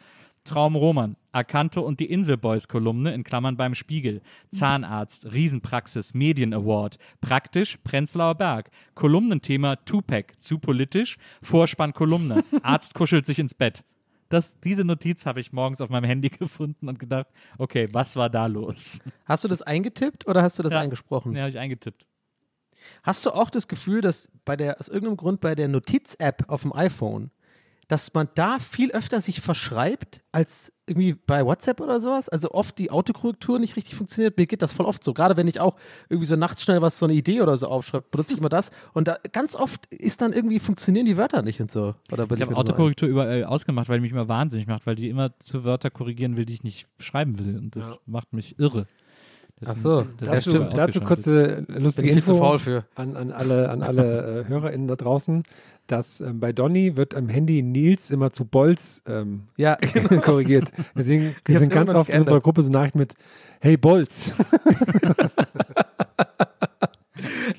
Traum Roman, Akanto und die Inselboys-Kolumne in Klammern beim Spiegel. Zahnarzt, Riesenpraxis, Medien Award. Praktisch, Prenzlauer Berg. Kolumnenthema Tupac, zu politisch. Vorspann Kolumne. Arzt kuschelt sich ins Bett. Das, diese Notiz habe ich morgens auf meinem Handy (laughs) gefunden und gedacht, okay, was war da los? Hast du das eingetippt oder hast du das Ja. eingesprochen? Ja, habe ich eingetippt. Hast du auch das Gefühl, dass bei der, aus irgendeinem Grund bei der Notiz-App auf dem iPhone, dass man da viel öfter sich verschreibt als irgendwie bei WhatsApp oder sowas? Also oft die Autokorrektur nicht richtig funktioniert. Mir geht das voll oft so. Gerade wenn ich auch irgendwie so nachts schnell was, so eine Idee oder so aufschreibe, benutze ich immer das. Und da ganz oft ist dann irgendwie, funktionieren die Wörter nicht und so. Oder Ich habe das? Autokorrektur überall ausgemacht, weil die mich immer wahnsinnig macht, weil die immer zu Wörter korrigieren will, die ich nicht schreiben will. Und das macht mich irre. Ach so, ja, Dazu, stimmt. dazu kurze lustige Bin ich viel zu Info faul für. An, an alle, an alle äh, HörerInnen da draußen, dass ähm, bei Donny wird am Handy Nils immer zu Bolz ähm, Ja, (laughs) genau. korrigiert. (laughs) Deswegen sind ganz oft in unserer. Gruppe so Nachrichten mit Hey Bolz. (laughs)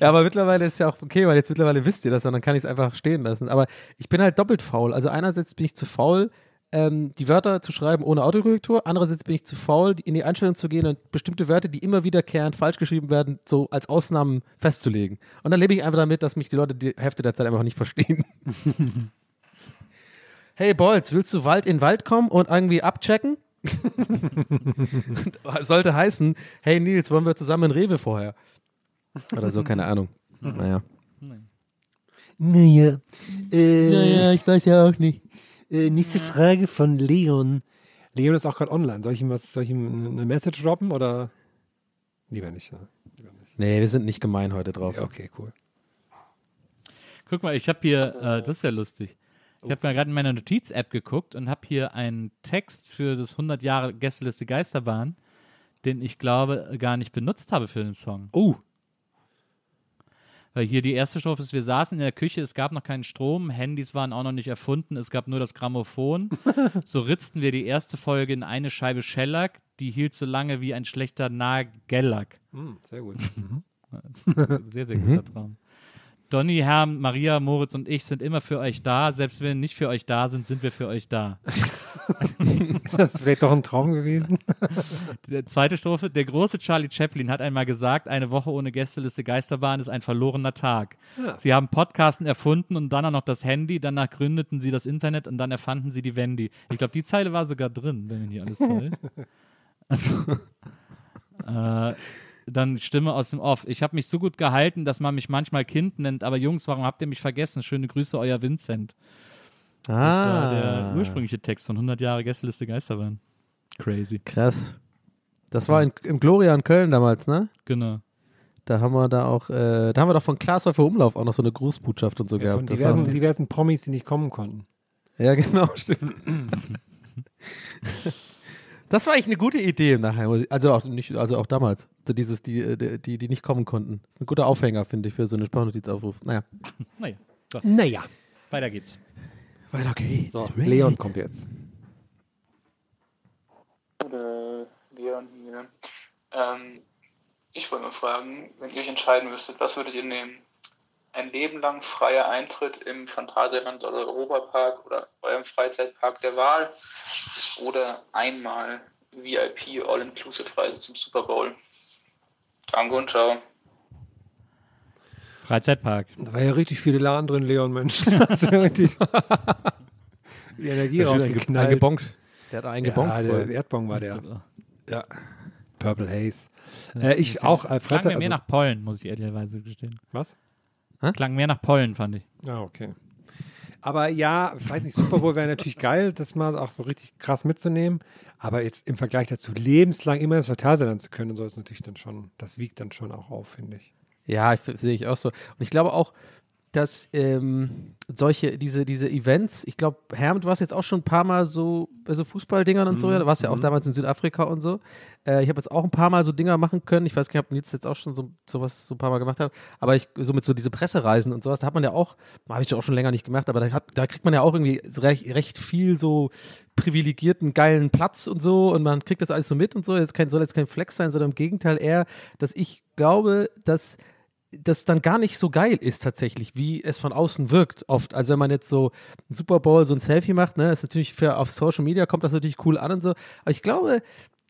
Ja, aber mittlerweile ist ja auch okay, weil jetzt mittlerweile wisst ihr das und dann kann ich es einfach stehen lassen. Aber ich bin halt doppelt faul. Also einerseits bin ich zu faul, ähm, die Wörter zu schreiben ohne Autokorrektur. Andererseits bin ich zu faul, die- in die Einstellung zu gehen und bestimmte Wörter, die immer wiederkehrend falsch geschrieben werden, so als Ausnahmen festzulegen. Und dann lebe ich einfach damit, dass mich die Leute die Hälfte der Zeit einfach nicht verstehen. (laughs) hey Bolz, willst du Wald in Wald kommen und irgendwie abchecken? (laughs) Sollte heißen, hey Nils, wollen wir zusammen in Rewe vorher? Oder so, keine Ahnung. (laughs) Naja. Naja, äh, naja, ich weiß ja auch nicht. Äh, nächste Frage von Leon. Leon ist auch gerade online. Soll ich ihm was, soll ich ihm eine Message droppen oder lieber nicht? Ja. Nee, wir sind nicht gemein heute drauf. Okay, cool. Guck mal, ich habe hier, äh, das ist ja lustig. Ich habe mal gerade in meiner Notiz-App geguckt und habe hier einen Text für das 100 Jahre Gästeliste Geisterbahn, den ich glaube gar nicht benutzt habe für den Song. Oh. Weil hier die erste Strophe ist, wir saßen in der Küche, es gab noch keinen Strom, Handys waren auch noch nicht erfunden, es gab nur das Grammophon. (laughs) so ritzten wir die erste Folge in eine Scheibe Shellac, die hielt so lange wie ein schlechter Nagellack. Hm, sehr gut. (laughs) sehr, sehr guter Traum. Donny, Herm, Maria, Moritz und ich sind immer für euch da. Selbst wenn wir nicht für euch da sind, sind wir für euch da. (laughs) das wäre doch ein Traum gewesen. (laughs) Die zweite Strophe. Der große Charlie Chaplin hat einmal gesagt, eine Woche ohne Gästeliste Geisterbahn ist ein verlorener Tag. Ja. Sie haben Podcasten erfunden und dann auch noch das Handy. Danach gründeten sie das Internet und dann erfanden sie die Wendy. Ich glaube, die Zeile war sogar drin, wenn mich nicht alles täuscht. (laughs) Also, äh, dann Stimme aus dem Off. Ich habe mich so gut gehalten, dass man mich manchmal Kind nennt, aber Jungs, warum habt ihr mich vergessen? Schöne Grüße, euer Vincent. Das war der Ah. ursprüngliche Text von 100 Jahre Gästeliste Geisterbahn. Crazy. Krass. Das war in, im Gloria in Köln damals, ne? Genau. Da haben wir da auch, äh, da haben wir doch von Klaas Häufer Umlauf auch noch so eine Grußbotschaft und so Ja, gehabt. von diversen, diversen Promis, die nicht kommen konnten. Ja, genau, stimmt. (clears throat) (laughs) Das war eigentlich eine gute Idee nachher, also auch nicht, also auch damals. So dieses, die, äh, die, die nicht kommen konnten. Das ist ein guter Aufhänger, finde ich, für so einen Sprachnotizaufruf. Naja. Naja. So. Naja. Weiter geht's. Weiter geht's. So, Leon kommt jetzt. Oder Leon hier. Ähm, ich wollte mal fragen, wenn ihr euch entscheiden müsstet, was würdet ihr nehmen? Ein Leben lang freier Eintritt im Phantasialand oder Europapark oder eurem Freizeitpark der Wahl oder einmal VIP All-Inclusive-Reise zum Super Bowl? Danke und ciao. Freizeitpark. Da war ja richtig viele Laden drin, Leon, Mensch. (laughs) (laughs) Die Energie rausgeknallt. eingebonkt. Der hat eingebonkt Ja, der. Erdbong war der. Ja. Purple Haze. Äh, ich auch. Äh, Freizeit, mir mehr also, nach Pollen, muss ich ehrlicherweise gestehen. Was? Klang mehr nach Pollen, fand ich. Ah, okay. Aber ja, ich weiß nicht, Super Bowl wäre natürlich geil, das mal auch so richtig krass mitzunehmen. Aber jetzt im Vergleich dazu, lebenslang immer ins Phantasialand zu können und so, ist natürlich dann schon, das wiegt dann schon auch auf, finde ich. Ja, ich, sehe ich auch so. Und ich glaube auch, dass ähm, solche, diese, diese Events, ich glaube, Herm, du warst jetzt auch schon ein paar Mal so bei so Fußballdingern und so, Mhm, ja, du warst ja auch mhm. damals in Südafrika und so. Äh, ich habe jetzt auch ein paar Mal so Dinger machen können. Ich weiß gar nicht, ob Nils jetzt auch schon so sowas so ein paar Mal gemacht hat, aber ich, so mit so diese Pressereisen und sowas, da hat man ja auch, habe ich auch schon länger nicht gemacht, aber da, hat, da kriegt man ja auch irgendwie so recht, recht viel so privilegierten, geilen Platz und so und man kriegt das alles so mit und so. Jetzt kein, soll jetzt kein Flex sein, sondern im Gegenteil eher, dass ich glaube, dass das dann gar nicht so geil ist tatsächlich, wie es von außen wirkt oft. Also wenn man jetzt so Super Bowl so ein Selfie macht, ne, ist natürlich für auf Social Media kommt das natürlich cool an und so. Aber ich glaube,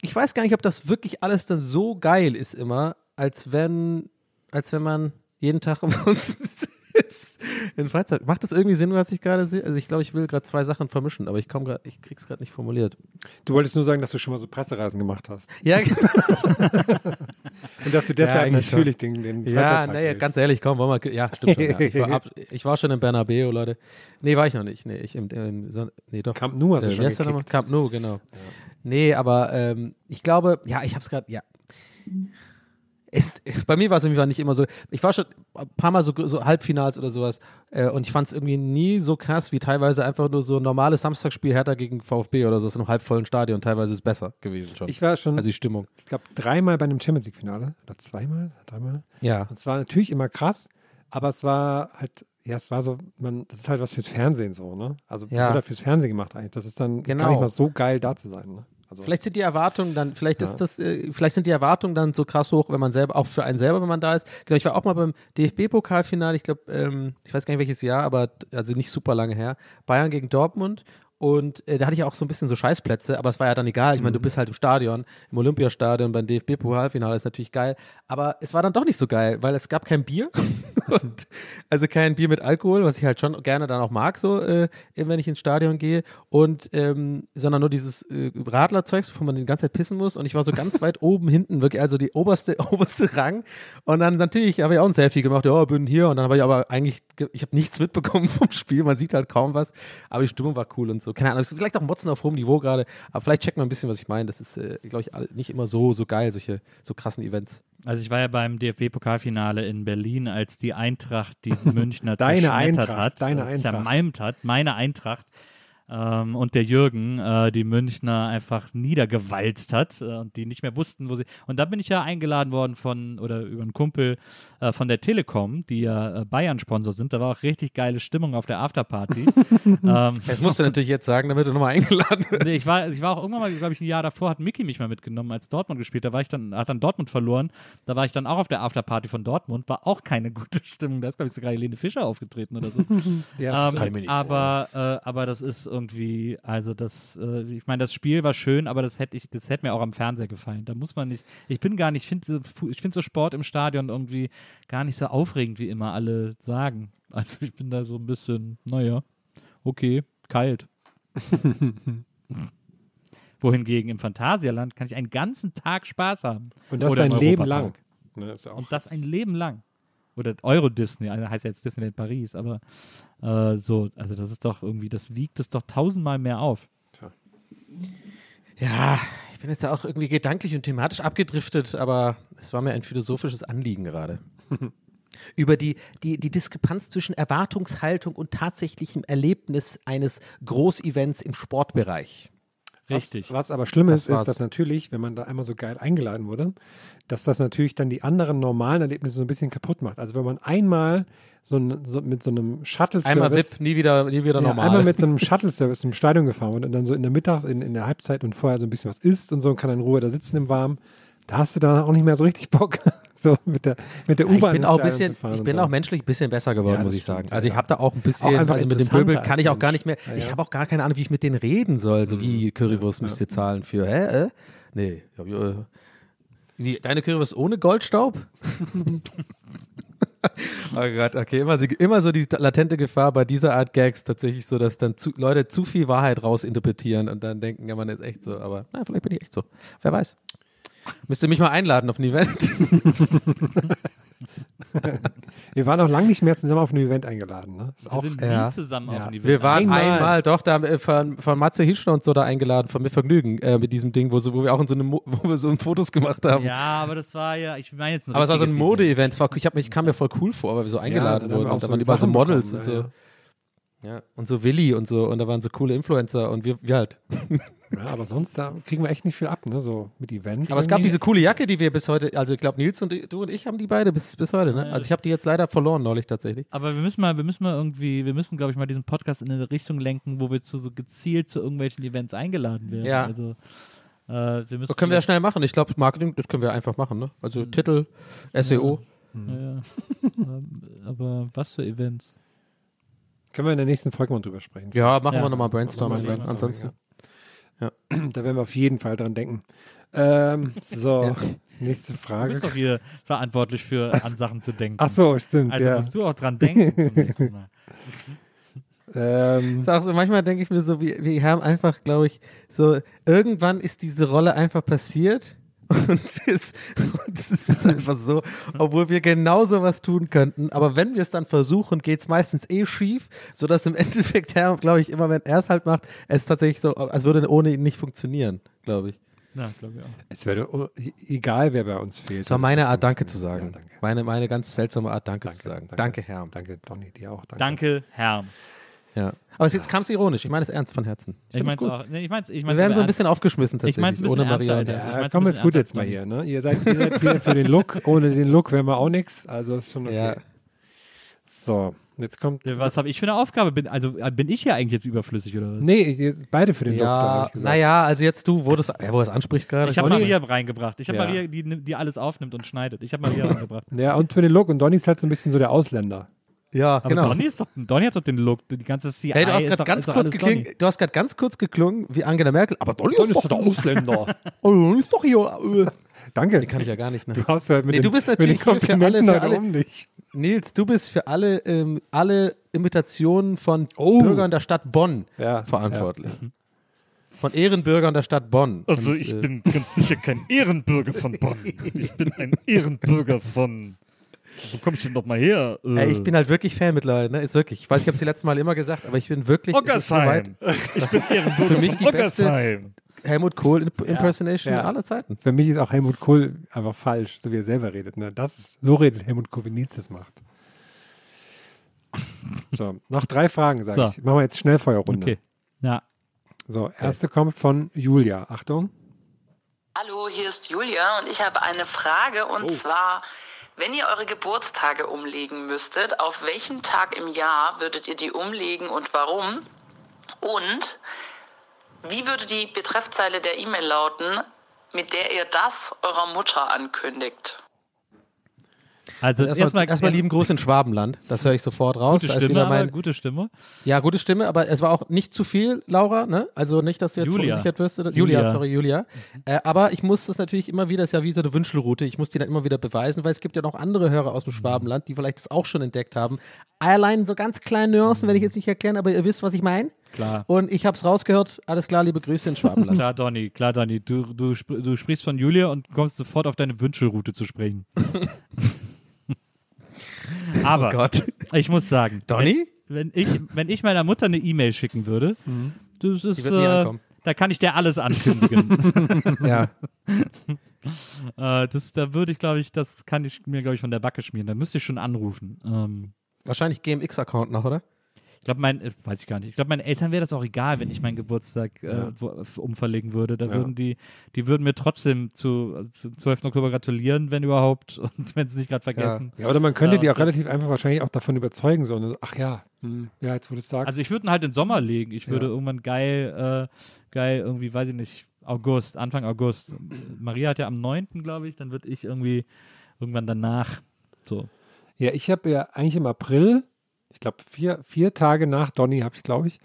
ich weiß gar nicht, ob das wirklich alles dann so geil ist immer, als wenn, als wenn man jeden Tag (laughs) umsonst in Freizeit. Macht das irgendwie Sinn, was ich gerade sehe? Also ich glaube, ich will gerade zwei Sachen vermischen, aber ich komme gerade, ich krieg's gerade nicht formuliert. Du wolltest nur sagen, dass du schon mal so Pressereisen gemacht hast. Ja, (laughs) Und dass du deshalb eigentlich natürlich schon. den, den Ja, naja, ganz ehrlich, komm, wollen wir. Ja, stimmt schon. Ja. Ich, war ab, (laughs) ich war schon in Bernabeu, Leute. Nee, war ich noch nicht. Nee, ich im, im nee, doch. Camp Nou hast du Äh, schon gekickt. Camp Nou, genau. Nee, aber ähm, ich glaube, ja, ich hab's gerade, ja. Es, bei mir war es irgendwie nicht immer so. Ich war schon ein paar Mal so, so Halbfinals oder sowas äh, und ich fand es irgendwie nie so krass wie teilweise einfach nur so ein normales Samstagsspiel Hertha gegen VfB oder so aus einem halbvollen Stadion. Teilweise ist es besser gewesen schon. Ich war schon, Also die Stimmung. ich glaube, dreimal bei einem Champions League-Finale. Oder zweimal? Dreimal? Ja. Und es war natürlich immer krass, aber es war halt, ja, es war so, man, das ist halt was fürs Fernsehen so, ne? Also das Ja. wird halt fürs Fernsehen gemacht eigentlich. Das ist dann gar Genau. nicht mal so geil da zu sein, ne? Also, Vielleicht sind die Erwartungen dann, vielleicht Ja. ist das, äh, vielleicht sind die Erwartungen dann so krass hoch, wenn man selber, auch für einen selber, wenn man da ist. Genau, ich war auch mal beim DFB-Pokalfinale, ich glaube, ähm, ich weiß gar nicht welches Jahr, aber also nicht super lange her. Bayern gegen Dortmund. Und äh, da hatte ich auch so ein bisschen so Scheißplätze, aber es war ja dann egal. Ich meine, du bist halt im Stadion, im Olympiastadion, beim DFB-Pokalfinale ist natürlich geil. Aber es war dann doch nicht so geil, weil es gab kein Bier. (laughs) und, also kein Bier mit Alkohol, was ich halt schon gerne dann auch mag, so, äh, wenn ich ins Stadion gehe. Und, ähm, sondern nur dieses äh, Radlerzeugs, wo man die ganze Zeit pissen muss. Und ich war so ganz weit (laughs) oben hinten, wirklich, also die oberste, (laughs) oberste Rang. Und dann natürlich habe ich auch ein Selfie gemacht, ja, bin hier. Und dann habe ich aber eigentlich, ge- ich habe nichts mitbekommen vom Spiel. Man sieht halt kaum was. Aber die Stimmung war cool und so. Keine Ahnung, vielleicht auch Motzen auf hohem Niveau gerade. Aber vielleicht checkt man ein bisschen, was ich meine. Das ist, äh, glaube ich, nicht immer so, so geil, solche so krassen Events. Also ich war ja beim DFB-Pokalfinale in Berlin, als die Eintracht die (laughs) Münchner Deine zerschmettert Eintracht, hat, deine äh, Eintracht. zermalmt hat, meine Eintracht. Ähm, und der Jürgen äh, die Münchner einfach niedergewalzt hat äh, und die nicht mehr wussten, wo sie. Und da bin ich ja eingeladen worden von, oder über einen Kumpel äh, von der Telekom, die ja äh, Bayern-Sponsor sind. Da war auch richtig geile Stimmung auf der Afterparty. (laughs) ähm, Das musst du natürlich jetzt sagen, damit du nochmal eingeladen wirst. Nee, ich war, ich war auch irgendwann mal, glaube ich, ein Jahr davor, hat Mickey mich mal mitgenommen, als Dortmund gespielt. Da war ich dann, hat dann Dortmund verloren. Da war ich dann auch auf der Afterparty von Dortmund. War auch keine gute Stimmung. Da ist, glaube ich, sogar Helene Fischer aufgetreten oder so. (laughs) Ja, ähm, aber, äh, aber das ist irgendwie, also das, äh, ich meine, das Spiel war schön, aber das hätte ich, das hätte mir auch am Fernseher gefallen. Da muss man nicht, ich bin gar nicht, ich finde ich find so Sport im Stadion irgendwie gar nicht so aufregend, wie immer alle sagen. Also ich bin da so ein bisschen, naja, okay, kalt. (laughs) Wohingegen im Phantasialand kann ich einen ganzen Tag Spaß haben. Und das Oder dein Leben lang. Ne, auch Und das ein Leben lang. Oder Euro Disney, also heißt ja jetzt Disneyland Paris, aber äh, so, also das ist doch irgendwie, das wiegt es doch tausendmal mehr auf. Ja, ich bin jetzt ja auch irgendwie gedanklich und thematisch abgedriftet, aber es war mir ein philosophisches Anliegen gerade. (laughs) Über die, die, die Diskrepanz zwischen Erwartungshaltung und tatsächlichem Erlebnis eines Großevents im Sportbereich. Richtig. Was, was aber schlimm ist, ist, dass natürlich, wenn man da einmal so geil eingeladen wurde, dass das natürlich dann die anderen normalen Erlebnisse so ein bisschen kaputt macht. Also wenn man einmal so, ein, so mit so einem Shuttle-Service Einmal VIP, nie wieder, nie wieder ja, normal. einmal mit so einem (laughs) Shuttle-Service im Stadion gefahren und dann so in der Mittag, in, in der Halbzeit und vorher so ein bisschen was isst und so und kann in Ruhe da sitzen im Warmen, da hast du dann auch nicht mehr so richtig Bock, (laughs) so mit der, mit der U-Bahn ich bin auch, bisschen, ich bin so. auch menschlich ein bisschen besser geworden, Ja, muss ich sagen. stimmt, Also ich habe da auch ein bisschen, Auch also mit dem Pöbel kann ich auch gar nicht mehr, Ja, ich ja. habe auch gar keine Ahnung, wie ich mit denen reden soll, so wie Currywurst müsst ihr zahlen für, hä? Äh? Nee. Äh, Wie, deine Currywurst ohne Goldstaub? (laughs) oh Gott, okay, immer, so- immer so die latente Gefahr bei dieser Art Gags tatsächlich so, dass dann zu, Leute zu viel Wahrheit rausinterpretieren und dann denken, ja, man ist echt so, aber na, vielleicht bin ich echt so. Wer weiß. Müsst ihr mich mal einladen auf ein Event? (laughs) Wir waren auch lange nicht mehr zusammen auf ein Event eingeladen. Ne? Ist Wir auch, sind Ja. nie zusammen auf ein Event. Wir waren Einmal. einmal, doch, da haben wir von, von Matze Hischler und so da eingeladen, von mir Vergnügen, äh, mit diesem Ding, wo, so, wo wir auch in so einem, wo wir so ein Fotos gemacht haben. Ja, aber das war ja, ich meine jetzt ein Aber es war so ein Mode-Event. Ich, hab ich kam mir voll cool vor, weil wir so eingeladen wir wurden. Und da so waren überall so Models bekommen, und ja, so. Ja. Und so Willi und so. Und da waren so coole Influencer und wir, wir halt. ja, aber sonst da kriegen wir echt nicht viel ab, ne? So mit Events. Aber es gab irgendwie. diese coole Jacke, die wir bis heute, also ich glaube Nils und du und ich haben die beide bis, bis heute, ne? Also ich habe die jetzt leider verloren neulich tatsächlich. Aber wir müssen mal, wir müssen mal irgendwie, wir müssen, glaube ich, mal diesen Podcast in eine Richtung lenken, wo wir zu so gezielt zu irgendwelchen Events eingeladen werden. Ja. Also äh, wir müssen. Das können wir ja schnell machen. Ich glaube, Marketing, das können wir einfach machen, ne? Also Hm. Titel, SEO. Ja, ja. (laughs) Ähm, aber was für Events? Können wir in der nächsten Folge mal drüber sprechen. Ja, machen Ja. wir nochmal Brainstorming. Wir mal Ansonsten. ja. (clears throat) Da werden wir auf jeden Fall dran denken. Ähm, so, Ja. nächste Du Frage. bist doch hier verantwortlich für an Sachen zu denken. Ach so, stimmt. Also ja. musst du auch dran denken zum nächsten Mal. (laughs) Ähm, Sagst du, manchmal denke ich mir so, wir, wir haben einfach, glaube ich, so, irgendwann ist diese Rolle einfach passiert und es, und es ist einfach so, obwohl wir genau sowas tun könnten, aber wenn wir es dann versuchen, geht es meistens eh schief, sodass im (laughs) Endeffekt, Herr, glaube ich, immer wenn er es halt macht, es tatsächlich so, als würde ohne ihn nicht funktionieren, glaube ich. Ja, glaube ich auch. es wäre oh, egal, wer bei uns fehlt. Es war meine Art, Danke zu sagen. Ja, danke. Meine, meine ganz seltsame Art, Danke, zu sagen. Danke, Herr. Danke, Donny, dir auch. Danke. Danke, Herr. Ja. Aber es- jetzt kam es ironisch, ich meine es ernst von Herzen. Ich find's meine gut. auch. Nee, ich mein's, ich Wir mein's werden aber so ein bisschen aufgeschmissen Ich tatsächlich, mein's ein bisschen ohne ernster ich Ja, mein's komm, ist gut jetzt mal hier. Ne? Ihr seid, ihr seid hier für den Look. Ohne den Look wären wir auch nichts. Also ist schon okay. Ja. So, jetzt kommt. Was habe ich für eine Aufgabe? Bin, also äh, bin ich hier eigentlich jetzt überflüssig oder was? Nee, ich, beide für den Look, da Ja, habe ich gesagt. naja, also jetzt du, wo, das, ja, wo er es anspricht gerade. Ich habe Maria reingebracht. Ich habe Ja. Maria, die, die alles aufnimmt und schneidet. Ich habe Maria reingebracht. (laughs) Ja, und für den Look. Und Donny ist halt so ein bisschen so der Ausländer. Ja, Aber genau. Donny, ist doch, Donny hat doch den Look. Die ganze CIA Hey, du hast ist gerade ganz kurz geklungen, du hast gerade ganz kurz geklungen wie Angela Merkel, aber Donny, Donny ist doch der Ausländer. (laughs) Oh, Donny ist doch hier. äh. Danke. Die kann ich ja gar nicht, ne? Du hast halt mit Nee, den, du bist mit den natürlich hier für alle, für heute alle. dich. Nils, du bist für alle, ähm, alle Imitationen von Oh. Bürgern der Stadt Bonn Ja, verantwortlich. Von Ehrenbürgern der Stadt Bonn. Also Und, ich äh, bin ganz sicher kein Ehrenbürger von Bonn. Ich bin ein Ehrenbürger von. Wo komme ich denn noch mal her? Äh, Ey, ich bin halt wirklich Fan mittlerweile, ne? Ist wirklich. Ich weiß, ich habe es die letzte Mal immer gesagt, aber ich bin wirklich. Oggersheim. Ich bin Ehrenbürger (laughs) Für mich die beste-. Helmut Kohl Imp- Impersonation Ja. aller Zeiten. Für mich ist auch Helmut Kohl einfach falsch, so wie er selber redet. Ne? Das ist, so redet Helmut Kohl, wie Nils das macht. So, noch drei Fragen, sage So. ich. Machen wir jetzt Schnellfeuerrunde. Okay. Ja. So, erste kommt von Julia. Achtung. Hallo, hier ist Julia und ich habe eine Frage und Oh. zwar, wenn ihr eure Geburtstage umlegen müsstet, auf welchen Tag im Jahr würdet ihr die umlegen und warum? Und wie würde die Betreffzeile der E-Mail lauten, mit der ihr das eurer Mutter ankündigt? Also erstmal, erstmal erstmal lieben Gruß in Schwabenland. Das höre ich sofort raus. Gute Stimme, mein, gute Stimme. Ja, gute Stimme, aber es war auch nicht zu viel, Laura, ne? Also nicht, dass du jetzt Julia. verunsichert wirst. Oder? Julia. Julia. sorry, Julia. Äh, aber ich muss das natürlich immer wieder, das ist ja wie so eine Wünschelroute, ich muss die dann immer wieder beweisen, weil es gibt ja noch andere Hörer aus dem Schwabenland, die vielleicht das auch schon entdeckt haben. Allein so ganz kleine Nuancen werde ich jetzt nicht erklären, aber ihr wisst, was ich meine. Klar. Und ich habe es rausgehört. Alles klar, liebe Grüße in Schwabenland. Klar, Donny, klar, Donny. Du, du, sp du sprichst von Julia und kommst sofort auf deine Wünschelroute zu sprechen. (laughs) (laughs) Aber Oh Gott. ich muss sagen, Donny? Wenn, wenn, ich, wenn ich meiner Mutter eine E-Mail schicken würde, das ist, äh, da kann ich dir alles ankündigen. (laughs) Ja. (laughs) äh, das, da würde ich, glaube ich, das kann ich mir, glaube ich, von der Backe schmieren. Da müsste ich schon anrufen. Ähm, Wahrscheinlich GMX-Account noch, oder? Ich glaube, mein, äh, weiß ich gar nicht. Ich glaube, meinen Eltern wäre das auch egal, wenn ich meinen Geburtstag äh, Ja. umverlegen würde. Da Ja. würden die, die würden mir trotzdem zu, zu 12. Oktober gratulieren, wenn überhaupt, (laughs) und wenn sie es nicht gerade vergessen. Ja, oder man könnte Ja, die auch relativ einfach wahrscheinlich auch davon überzeugen, so, ne? ach ja, hm, ja, jetzt wo du es sagst. Also ich würde ihn halt in den Sommer legen. Ich würde Ja. irgendwann geil, äh, geil irgendwie, weiß ich nicht, August, Anfang August. Maria hat ja am 9., glaube ich, dann würde ich irgendwie irgendwann danach so. Ja, ich habe ja eigentlich im April, ich glaube vier, vier Tage nach Donny habe ich, glaube ich.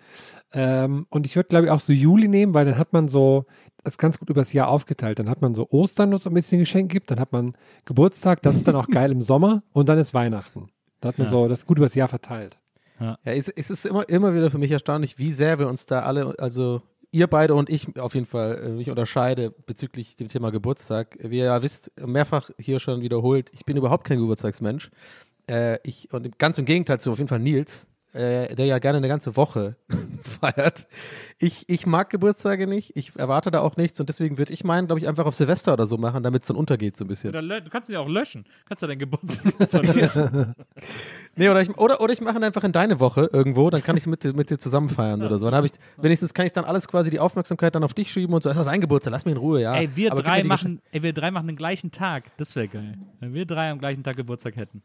Ähm, und ich würde, glaube ich, auch so Juli nehmen, weil dann hat man so, das ist ganz gut übers Jahr aufgeteilt. Dann hat man so Ostern, wo es so ein bisschen Geschenk gibt, dann hat man Geburtstag, das ist dann auch (laughs) geil im Sommer und dann ist Weihnachten. Da hat man Ja. so das gut übers Jahr verteilt. Ja, es, es ist immer, immer wieder für mich erstaunlich, wie sehr wir uns da alle, also ihr beide und ich auf jeden Fall, äh, mich unterscheide bezüglich dem Thema Geburtstag. Wie ihr ja wisst, mehrfach hier schon wiederholt, ich bin überhaupt kein Geburtstagsmensch. Äh, ich, und ganz im Gegenteil zu auf jeden Fall Nils, äh, der ja gerne eine ganze Woche (laughs) feiert. Ich, ich mag Geburtstage nicht, ich erwarte da auch nichts und deswegen würde ich meinen, glaube ich, einfach auf Silvester oder so machen, damit es dann untergeht so ein bisschen. Oder du kannst ihn ja auch löschen. Kannst du deinen Geburtstag. (laughs) (laughs) Nee, oder ich, oder, oder ich mache ihn einfach in deine Woche irgendwo, dann kann ich es mit, dir- mit dir zusammen feiern oder so. Dann habe ich, wenigstens kann ich dann alles quasi die Aufmerksamkeit dann auf dich schieben und so, es ist ein Geburtstag, lass mich in Ruhe, ja. Ey, wir Aber drei machen, ey, wir drei machen den gleichen Tag. Das wäre geil. Wenn wir drei am gleichen Tag Geburtstag hätten.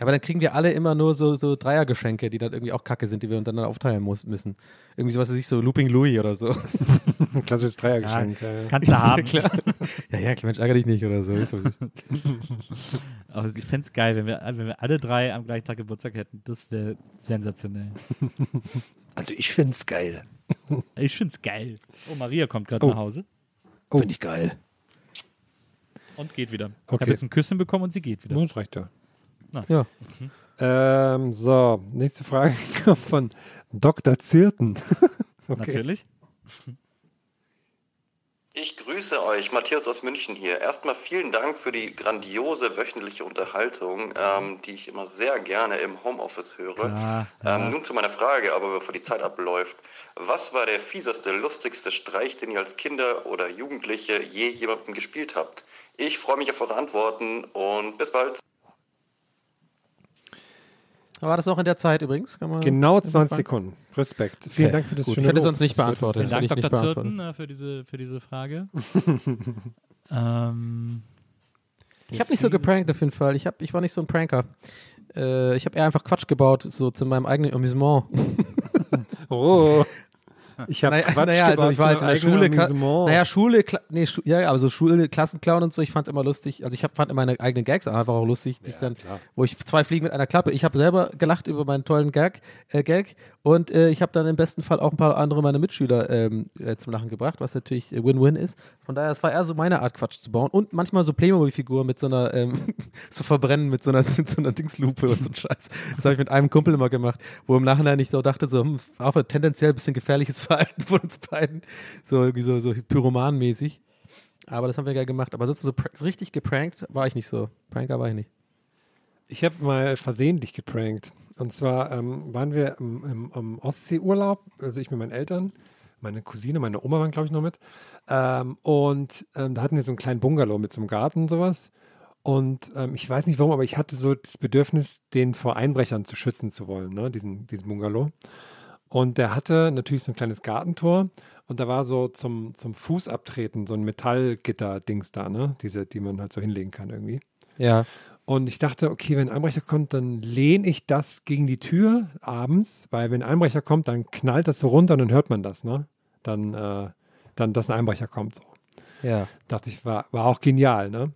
Aber dann kriegen wir alle immer nur so, so Dreiergeschenke, die dann irgendwie auch kacke sind, die wir dann aufteilen muss, müssen. Irgendwie sowas, ich, so Looping Louis oder so. (laughs) Klassisches Dreiergeschenk. Ja, ja, ja. kannst du (laughs) haben. klar. Ja, ja, klar, Mensch, ärger dich nicht oder so. (laughs) Aber ich fände es geil, wenn wir, wenn wir alle drei am gleichen Tag Geburtstag hätten. Das wäre sensationell. Also ich finde es geil. Ich finde es geil. Oh, Maria kommt gerade Oh. nach Hause Oh. Finde ich geil. und geht wieder. Ich Okay. habe jetzt ein Küsschen bekommen und sie geht wieder. Das reicht ja. Na. Ja. Ähm, so, nächste Frage (laughs) kommt von Dr. Zirten. (laughs) okay. Natürlich. Ich grüße euch, Matthias aus München hier. Erstmal vielen Dank für die grandiose wöchentliche Unterhaltung, ähm, die ich immer sehr gerne im Homeoffice höre. Klar, ja. Ähm, nun zu meiner Frage, aber bevor die Zeit abläuft. Was war der fieseste, lustigste Streich, den ihr als Kinder oder Jugendliche je jemandem gespielt habt? Ich freue mich auf eure Antworten und bis bald. War das auch in der Zeit übrigens? Kann man Genau 20 fragen? Sekunden. Respekt. Vielen Okay, Dank für das gut. schöne Ich hätte Lob. sonst nicht beantwortet. uns Vielen Dank, Dr. Zirten, äh, für diese, für diese Frage. (laughs) ähm, Ich habe nicht so geprankt auf jeden Fall. Ich, hab, ich war nicht so ein Pranker. Äh, ich habe eher einfach Quatsch gebaut, so zu meinem eigenen Amüsement. (laughs) Oh. Ich habe naja, Quatsch naja, also ich war halt zu in der Schule, naja, Schule, nee, Schu ja, aber so Schule, Klassenclown und so, ich fand immer lustig, also ich hab, fand immer meine eigenen Gags einfach auch lustig, ich dann, wo ich zwei Fliegen mit einer Klappe, ich habe selber gelacht über meinen tollen Gag, äh, Gag und äh, ich habe dann im besten Fall auch ein paar andere meiner Mitschüler ähm, äh, zum Lachen gebracht, was natürlich äh, Win-Win ist. Von daher, es war eher so meine Art, Quatsch zu bauen und manchmal so Playmobil-Figuren mit so einer, ähm, (laughs) so verbrennen mit so einer, (laughs) mit so einer Dingslupe und so ein Scheiß. Das habe ich mit einem Kumpel immer gemacht, wo im Nachhinein ich so dachte, so, hm, tendenziell ein bisschen gefährliches Verhalten von uns beiden. So irgendwie so, so Pyroman-mäßig. Aber das haben wir geil gemacht. Aber sozusagen so, richtig geprankt war ich nicht so. Pranker war ich nicht. Ich habe mal versehentlich geprankt. Und zwar ähm, waren wir im, im, im Ostseeurlaub, also ich mit meinen Eltern, meine Cousine, meine Oma waren, glaube ich, noch mit. Ähm, und ähm, da hatten wir so einen kleinen Bungalow mit so einem Garten und sowas. Und ähm, ich weiß nicht warum, aber ich hatte so das Bedürfnis, den vor Einbrechern zu schützen zu wollen, ne? diesen, diesen Bungalow. Und der hatte natürlich so ein kleines Gartentor und da war so zum, zum Fußabtreten so ein Metallgitter-Dings da, ne? Diese, die man halt so hinlegen kann irgendwie. Ja. Und ich dachte, okay, wenn ein Einbrecher kommt, dann lehne ich das gegen die Tür abends, weil wenn ein Einbrecher kommt, dann knallt das so runter und dann hört man das, ne? Dann, äh, dann dass ein Einbrecher kommt. So. Ja. Dachte ich, war, war auch genial, ne?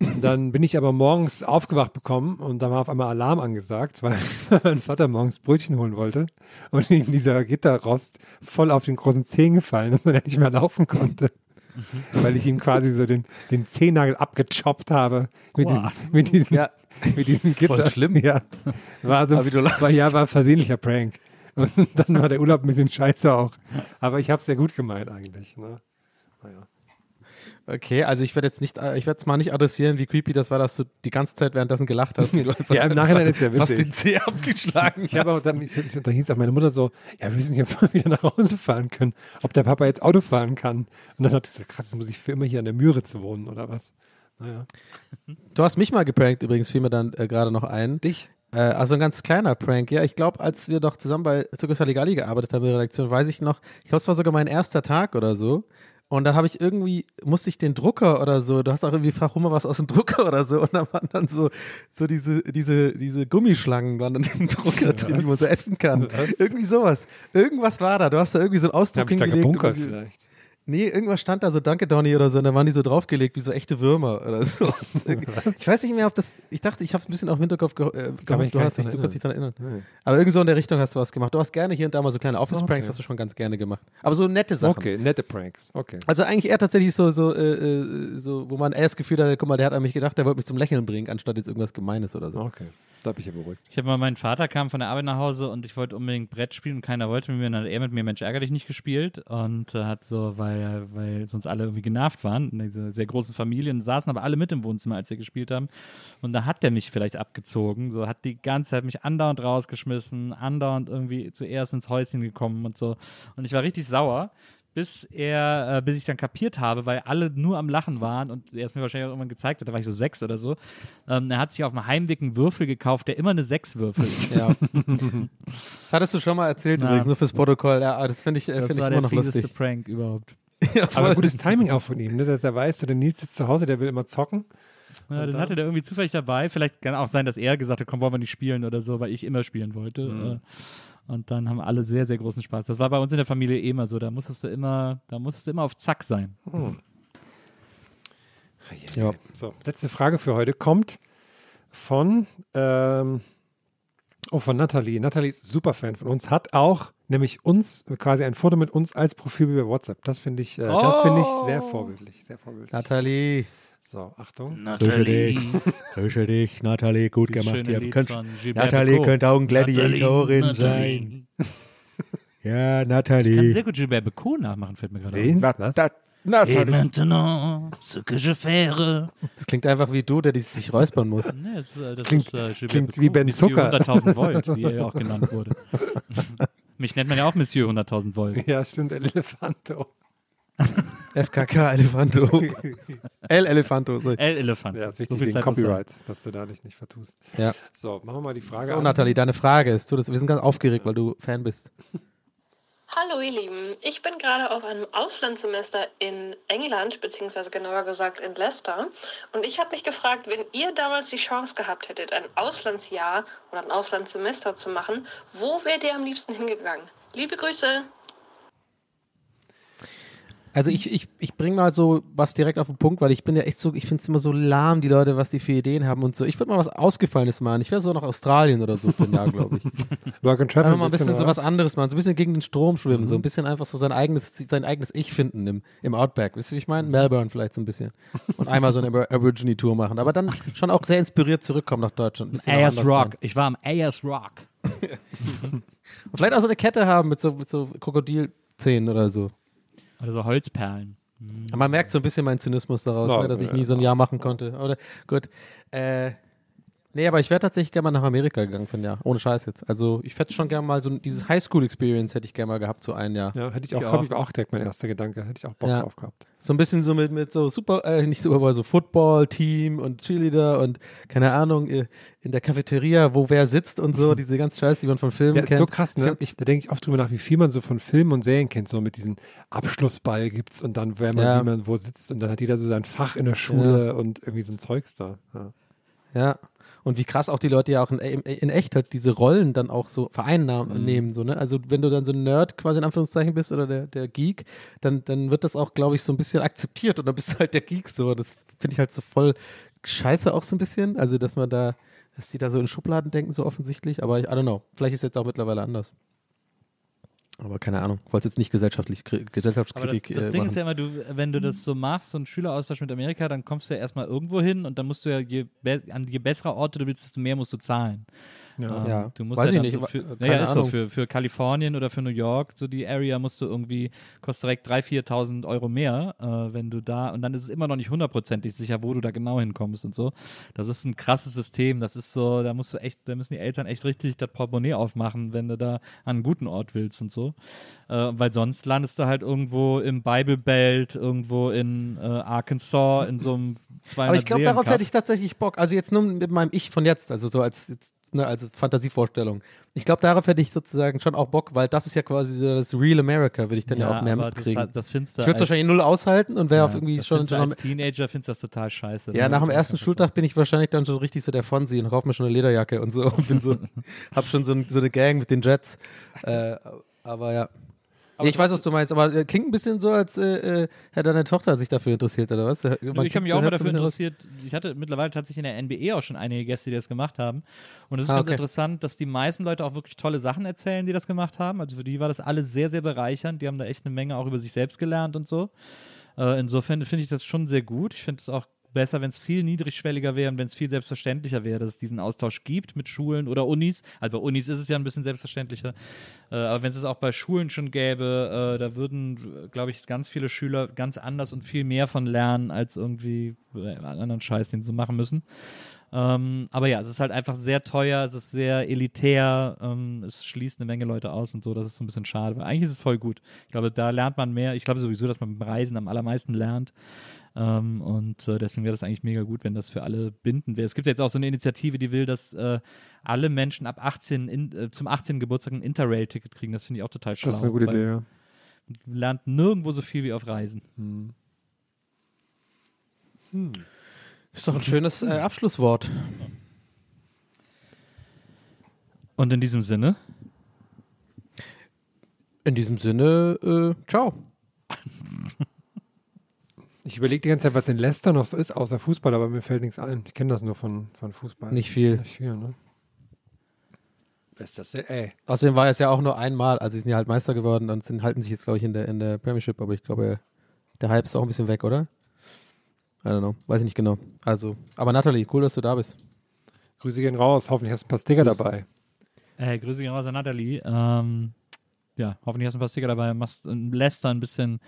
Und dann bin ich aber morgens aufgewacht bekommen und da war auf einmal Alarm angesagt, weil (laughs) mein Vater morgens Brötchen holen wollte und ihm dieser Gitterrost voll auf den großen Zehen gefallen ist (laughs) und er nicht mehr laufen konnte. Weil ich ihm quasi so den, den Zehennagel abgechoppt habe mit Boah. diesem, mit diesem, Ja. mit diesem Das ist voll Gitter. schlimm. Ja. War so, war, ja, war ein versehentlicher Prank. Und dann war der Urlaub ein bisschen scheiße auch. Aber ich habe es sehr gut gemeint eigentlich. Ne? Naja. Okay, also ich werde jetzt nicht, äh, ich werde es mal nicht adressieren, wie creepy das war, dass du die ganze Zeit währenddessen gelacht hast. (laughs) Ja, im Nachhinein ist ja Fast witzig. den Zeh abgeschlagen Ich habe auch dann, da hieß auch meine Mutter so, ja, wir nicht, ob wir wieder nach Hause fahren können, ob der Papa jetzt Auto fahren kann. Und dann hat sie gesagt, krass, jetzt muss ich für immer hier an der Müritz wohnen oder was. Naja. Du hast mich mal geprankt übrigens, fiel mir dann äh, gerade noch ein. Dich? Äh, also ein ganz kleiner Prank, ja. Ich glaube, als wir doch zusammen bei Circus Halligalli gearbeitet haben in der Redaktion, weiß ich noch, ich glaube, es war sogar mein erster Tag oder so. Und dann habe ich irgendwie, musste ich den Drucker oder so, du hast auch irgendwie mal was aus dem Drucker oder so. Und da waren dann so, so diese, diese, diese Gummischlangen waren dann im Drucker (laughs) drin, die man so essen kann. Irgendwie sowas. Irgendwas war da. Du hast da irgendwie so einen Ausdruck Hab ich da gebunkert vielleicht. Nee, irgendwas stand da so, danke Donny oder so, und da waren die so draufgelegt wie so echte Würmer oder so. (laughs) ich weiß nicht mehr, ob das, ich dachte, ich habe es ein bisschen auf dem Hinterkopf ge äh, mich gehofft, du, hast dich, du kannst dich daran erinnern. Nee. Aber irgendwie so in der Richtung hast du was gemacht. Du hast gerne hier und da mal so kleine Office-Pranks, Okay. hast du schon ganz gerne gemacht. Aber so nette Sachen. Okay, nette Pranks. Okay. Also eigentlich eher tatsächlich so, so, äh, äh, so, wo man eher das Gefühl hat, guck mal, der hat an mich gedacht, der wollte mich zum Lächeln bringen, anstatt jetzt irgendwas Gemeines oder so. Okay, da bin ich ja beruhigt. Ich habe mal, mein Vater kam von der Arbeit nach Hause und ich wollte unbedingt Brett spielen und keiner wollte mit mir. Und dann hat er mit mir Mensch ärgerlich nicht gespielt und äh, hat so, weil, weil sonst alle irgendwie genervt waren, in dieser sehr großen Familie, und saßen aber alle mit im Wohnzimmer, als wir gespielt haben. Und da hat der mich vielleicht abgezogen, so hat die ganze Zeit mich andauernd rausgeschmissen, andauernd irgendwie zuerst ins Häuschen gekommen und so. Und ich war richtig sauer. Bis er, äh, bis ich dann kapiert habe, weil alle nur am Lachen waren und er es mir wahrscheinlich auch irgendwann gezeigt hat, da war ich so sechs oder so. Ähm, er hat sich auf dem Heimweg einen Würfel gekauft, der immer eine Sechs würfelt. (laughs) Ja. Das hattest du schon mal erzählt, Ja. übrigens, nur fürs Protokoll. Ja, das finde ich, äh, Das find ich war immer der noch lustig. Prank überhaupt. (laughs) Aber gutes Timing auch von ihm, ne? dass er weiß, so der Nils sitzt zu Hause, der will immer zocken. Ja, Und den dann- hatte der irgendwie zufällig dabei. Vielleicht kann auch sein, dass er gesagt hat, komm, wollen wir nicht spielen oder so, weil ich immer spielen wollte. Mhm. Und dann haben alle sehr, sehr großen Spaß. Das war bei uns in der Familie eh immer so. Da musstest du immer, da musstest du immer auf Zack sein. Hm. Ja. So, letzte Frage für heute kommt von, ähm, oh, von Nathalie. Nathalie ist super Fan von uns, hat auch nämlich uns quasi ein Foto mit uns als Profil bei WhatsApp. Das finde ich, äh, das finde ich sehr vorbildlich, sehr vorbildlich. Nathalie. So, Achtung. Dich. Grüße dich, Nathalie. Gut Dieses gemacht. Ihr könnt, Nathalie könnte auch ein Gladiatorin Nathalie, sein. Ja, Ich kann Nathalie. sehr gut Gilbert Becot nachmachen, fällt mir gerade Wen? auf. Was? Da, Et Nathalie. maintenant, ce que je faire. Das klingt einfach wie du, der sich räuspern muss. Nee, das, ist, äh, das Klingt- ist äh, klingt Becot, wie Ben Monsieur Zucker. 100.000 Volt, wie er ja auch (laughs) genannt wurde. (laughs) Mich nennt man ja auch Monsieur 100.000 Volt. Ja, stimmt, El Elefanto. FKK (laughs) Elefanto. El Elefanto. So, El Elefant. Ja, ist So wichtig viel wegen Zeit. Copyright, dass du da dich nicht vertust. Ja. So, machen wir mal die Frage so an. Nathalie, deine Frage ist, du, das, wir sind ganz aufgeregt, weil du Fan bist. Hallo ihr Lieben, ich bin gerade auf einem Auslandssemester in England, beziehungsweise genauer gesagt in Leicester. Und ich habe mich gefragt, wenn ihr damals die Chance gehabt hättet, ein Auslandsjahr oder ein Auslandssemester zu machen, wo wärt ihr am liebsten hingegangen? Liebe Grüße! Also ich, ich, ich bringe mal so was direkt auf den Punkt, weil ich bin ja echt so, ich finde es immer so lahm, die Leute, was die für Ideen haben und so. Ich würde mal was Ausgefallenes machen. Ich wäre so nach Australien oder so für ein Jahr, glaube ich. (laughs) Work and Travel Einfach mal ein bisschen so was anderes machen, so ein bisschen gegen den Strom schwimmen, so ein bisschen einfach so sein eigenes, sein eigenes Ich finden im, im Outback. Wisst ihr, wie ich meine? Melbourne vielleicht so ein bisschen. Und einmal so eine Abor- Aborigine-Tour machen, aber dann (laughs) schon auch sehr inspiriert zurückkommen nach Deutschland. AS Rock. sein. Ich war am AS Rock. (laughs) Und vielleicht auch so eine Kette haben mit so, mit so Krokodilzähnen oder so. Oder so Holzperlen. Aber Man merkt so ein bisschen meinen Zynismus daraus, Ja, ne, dass ich nie so ein Jahr machen konnte. Oder gut. Äh, Nee, aber ich wäre tatsächlich gerne mal nach Amerika gegangen für ein Jahr. Ohne Scheiß jetzt. Also ich hätte schon gerne mal so dieses Highschool-Experience hätte ich gerne mal gehabt, so ein Jahr. Ja, hätte ich auch, habe ich auch direkt mein erster Gedanke. Hätte ich auch Bock Ja. drauf gehabt. So ein bisschen so mit, mit so Super, äh, (laughs) nicht Super, aber so Football-Team und Cheerleader und keine Ahnung, äh, in der Cafeteria, wo wer sitzt und so, (laughs) diese ganze Scheiße, die man von Filmen Ja, ist kennt. so krass, ne? da denke ich oft drüber nach, wie viel man so von Filmen und Serien kennt, so mit diesem Abschlussball gibt's und dann, wer man, Ja. wie man wo sitzt und dann hat jeder so sein Fach in der Schule und irgendwie so ein Zeugs da. Ja. Und wie krass auch die Leute ja auch in, in, in echt halt diese Rollen dann auch so vereinnahmen nehmen. So, ne? Also wenn du dann so ein Nerd quasi in Anführungszeichen bist oder der, der Geek, dann, dann wird das auch, glaube ich, so ein bisschen akzeptiert und dann bist du halt der Geek so. Das finde ich halt so voll scheiße auch so ein bisschen. Also dass man da, dass die da so in Schubladen denken, so offensichtlich. Aber ich, I don't know. Vielleicht ist jetzt auch mittlerweile anders. Aber keine Ahnung. Ich wollte jetzt nicht gesellschaftlich, kri- Aber das, Gesellschaftskritik das äh, Ding machen. ist ja immer, du, wenn du das so machst, so einen Schüleraustausch mit Amerika, dann kommst du ja erstmal irgendwo hin und dann musst du ja, je, an je bessere Orte du willst, desto mehr musst du zahlen. Ja. Ja. Du musst Weiß ja ich nicht, So für, ja, keine ist so. Für, für Kalifornien oder für New York, so die Area musst du irgendwie, kostet direkt 3.000, 4.000 Euro mehr, äh, wenn du da, und dann ist es immer noch nicht hundertprozentig sicher, wo du da genau hinkommst und so. Das ist ein krasses System. Das ist so, da musst du echt, da müssen die Eltern echt richtig das Portemonnaie aufmachen, wenn du da an einen guten Ort willst und so. Äh, weil sonst landest du halt irgendwo im Bible Belt, irgendwo in äh, Arkansas, in so einem 200 Aber ich glaube, darauf hätte ich tatsächlich Bock. Also jetzt nur mit meinem Ich von jetzt, also so als, jetzt, ne, als Fantasievorstellung. Ich glaube, darauf hätte ich sozusagen schon auch Bock, weil das ist ja quasi das Real America, würde ich dann ja, Ja, auch mehr das mitkriegen. hat- das findest du ich würde es wahrscheinlich null aushalten und wäre Ja, auf irgendwie das schon, schon als Teenager findest du das total scheiße. ja, ne? nach dem ersten Schultag bin ich wahrscheinlich dann schon richtig so der Fonsi und kaufe mir schon eine Lederjacke und so. Und (laughs) bin so (laughs) hab schon so, ein, so eine Gang mit den Jets. Äh, aber ja. Nee, ich weiß, was du meinst, aber äh, klingt ein bisschen so, als äh, äh, hätte deine Tochter sich dafür interessiert, oder was? Man ich habe mich auch mal dafür interessiert. Ich hatte mittlerweile tatsächlich in der NBA auch schon einige Gäste, die das gemacht haben. Und es ist Ah, ganz okay. interessant, dass die meisten Leute auch wirklich tolle Sachen erzählen, die das gemacht haben. Also für die war das alles sehr, sehr bereichernd. Die haben da echt eine Menge auch über sich selbst gelernt und so. Äh, insofern finde ich das schon sehr gut. Ich finde es auch besser, wenn es viel niedrigschwelliger wäre und wenn es viel selbstverständlicher wäre, dass es diesen Austausch gibt mit Schulen oder Unis. Also bei Unis ist es ja ein bisschen selbstverständlicher. Äh, aber wenn es es auch bei Schulen schon gäbe, äh, da würden, glaube ich, ganz viele Schüler ganz anders und viel mehr von lernen, als irgendwie äh, anderen Scheiß, den sie machen müssen. Ähm, aber ja, es ist halt einfach sehr teuer, es ist sehr elitär, ähm, es schließt eine Menge Leute aus und so, das ist so ein bisschen schade. Weil eigentlich ist es voll gut. Ich glaube, da lernt man mehr. Ich glaube sowieso, dass man beim Reisen am allermeisten lernt. Ähm, und äh, deswegen wäre das eigentlich mega gut, wenn das für alle bindend wäre. Es gibt ja jetzt auch so eine Initiative, die will, dass äh, alle Menschen ab 18 in, äh, zum 18. Geburtstag ein Interrail-Ticket kriegen. Das finde ich auch total schlau. Das ist eine gute Idee, ja. Man lernt nirgendwo so viel wie auf Reisen. Ist doch ein schönes äh, Abschlusswort. Und in diesem Sinne? In diesem Sinne, äh, ciao. (laughs) Ich überlege die ganze Zeit, was in Leicester noch so ist, außer Fußball, aber mir fällt nichts ein. Ich kenne das nur von, von Fußball. Nicht viel. Nicht viel, ne? Leicester, City, ey. Außerdem war es ja auch nur einmal, also sie sind ja halt Meister geworden und sind, halten sich jetzt, glaube ich, in der, in der Premiership, aber ich glaube, der Hype ist auch ein bisschen weg, oder? I don't know, weiß ich nicht genau. Also, aber Nathalie, cool, dass du da bist. Grüße gehen raus, hoffentlich hast du ein paar Sticker Grüß. dabei. Äh, Grüße gehen raus an Nathalie. Ähm, ja, hoffentlich hast du ein paar Sticker dabei. Machst in Leicester ein bisschen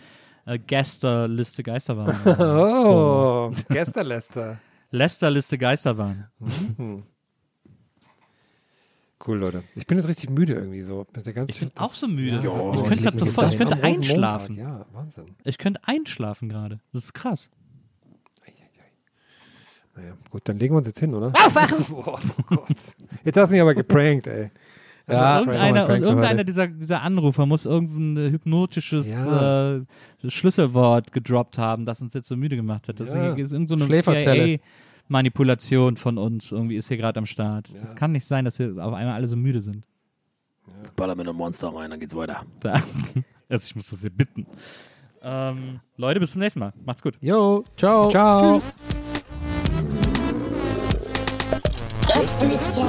äh, Gästerliste Geisterwahn. (laughs) Oh, Gästerlester. Leicester-Liste (laughs) Geisterwahn. Mhm. Cool, Leute. Ich bin jetzt richtig müde irgendwie so. Mit der ganzen Ich bin auch so müde. Ja, ich oh, könnte gerade sofort, ich könnte einschlafen. Ja, Wahnsinn. Ich könnte einschlafen gerade. Das ist krass. Naja, gut, dann legen wir uns jetzt hin, oder? Aufwachen! (laughs) oh Gott. Jetzt hast du mich aber geprankt, ey. Ja, Ja, irgendeiner, und irgendeiner dieser, dieser Anrufer muss irgendein hypnotisches Ja. äh, Schlüsselwort gedroppt haben, das uns jetzt so müde gemacht hat. Das Ja. ist irgend so eine Schläferzelle. CIA-Manipulation von uns. Irgendwie ist hier gerade am Start. Das kann nicht sein, dass wir auf einmal alle so müde sind. Baller mit einem Monster rein, dann geht's weiter. Da. (laughs) Also ich muss das hier bitten. Ähm, Leute, bis zum nächsten Mal. Macht's gut. Jo, ciao. Ciao. Gästelistchen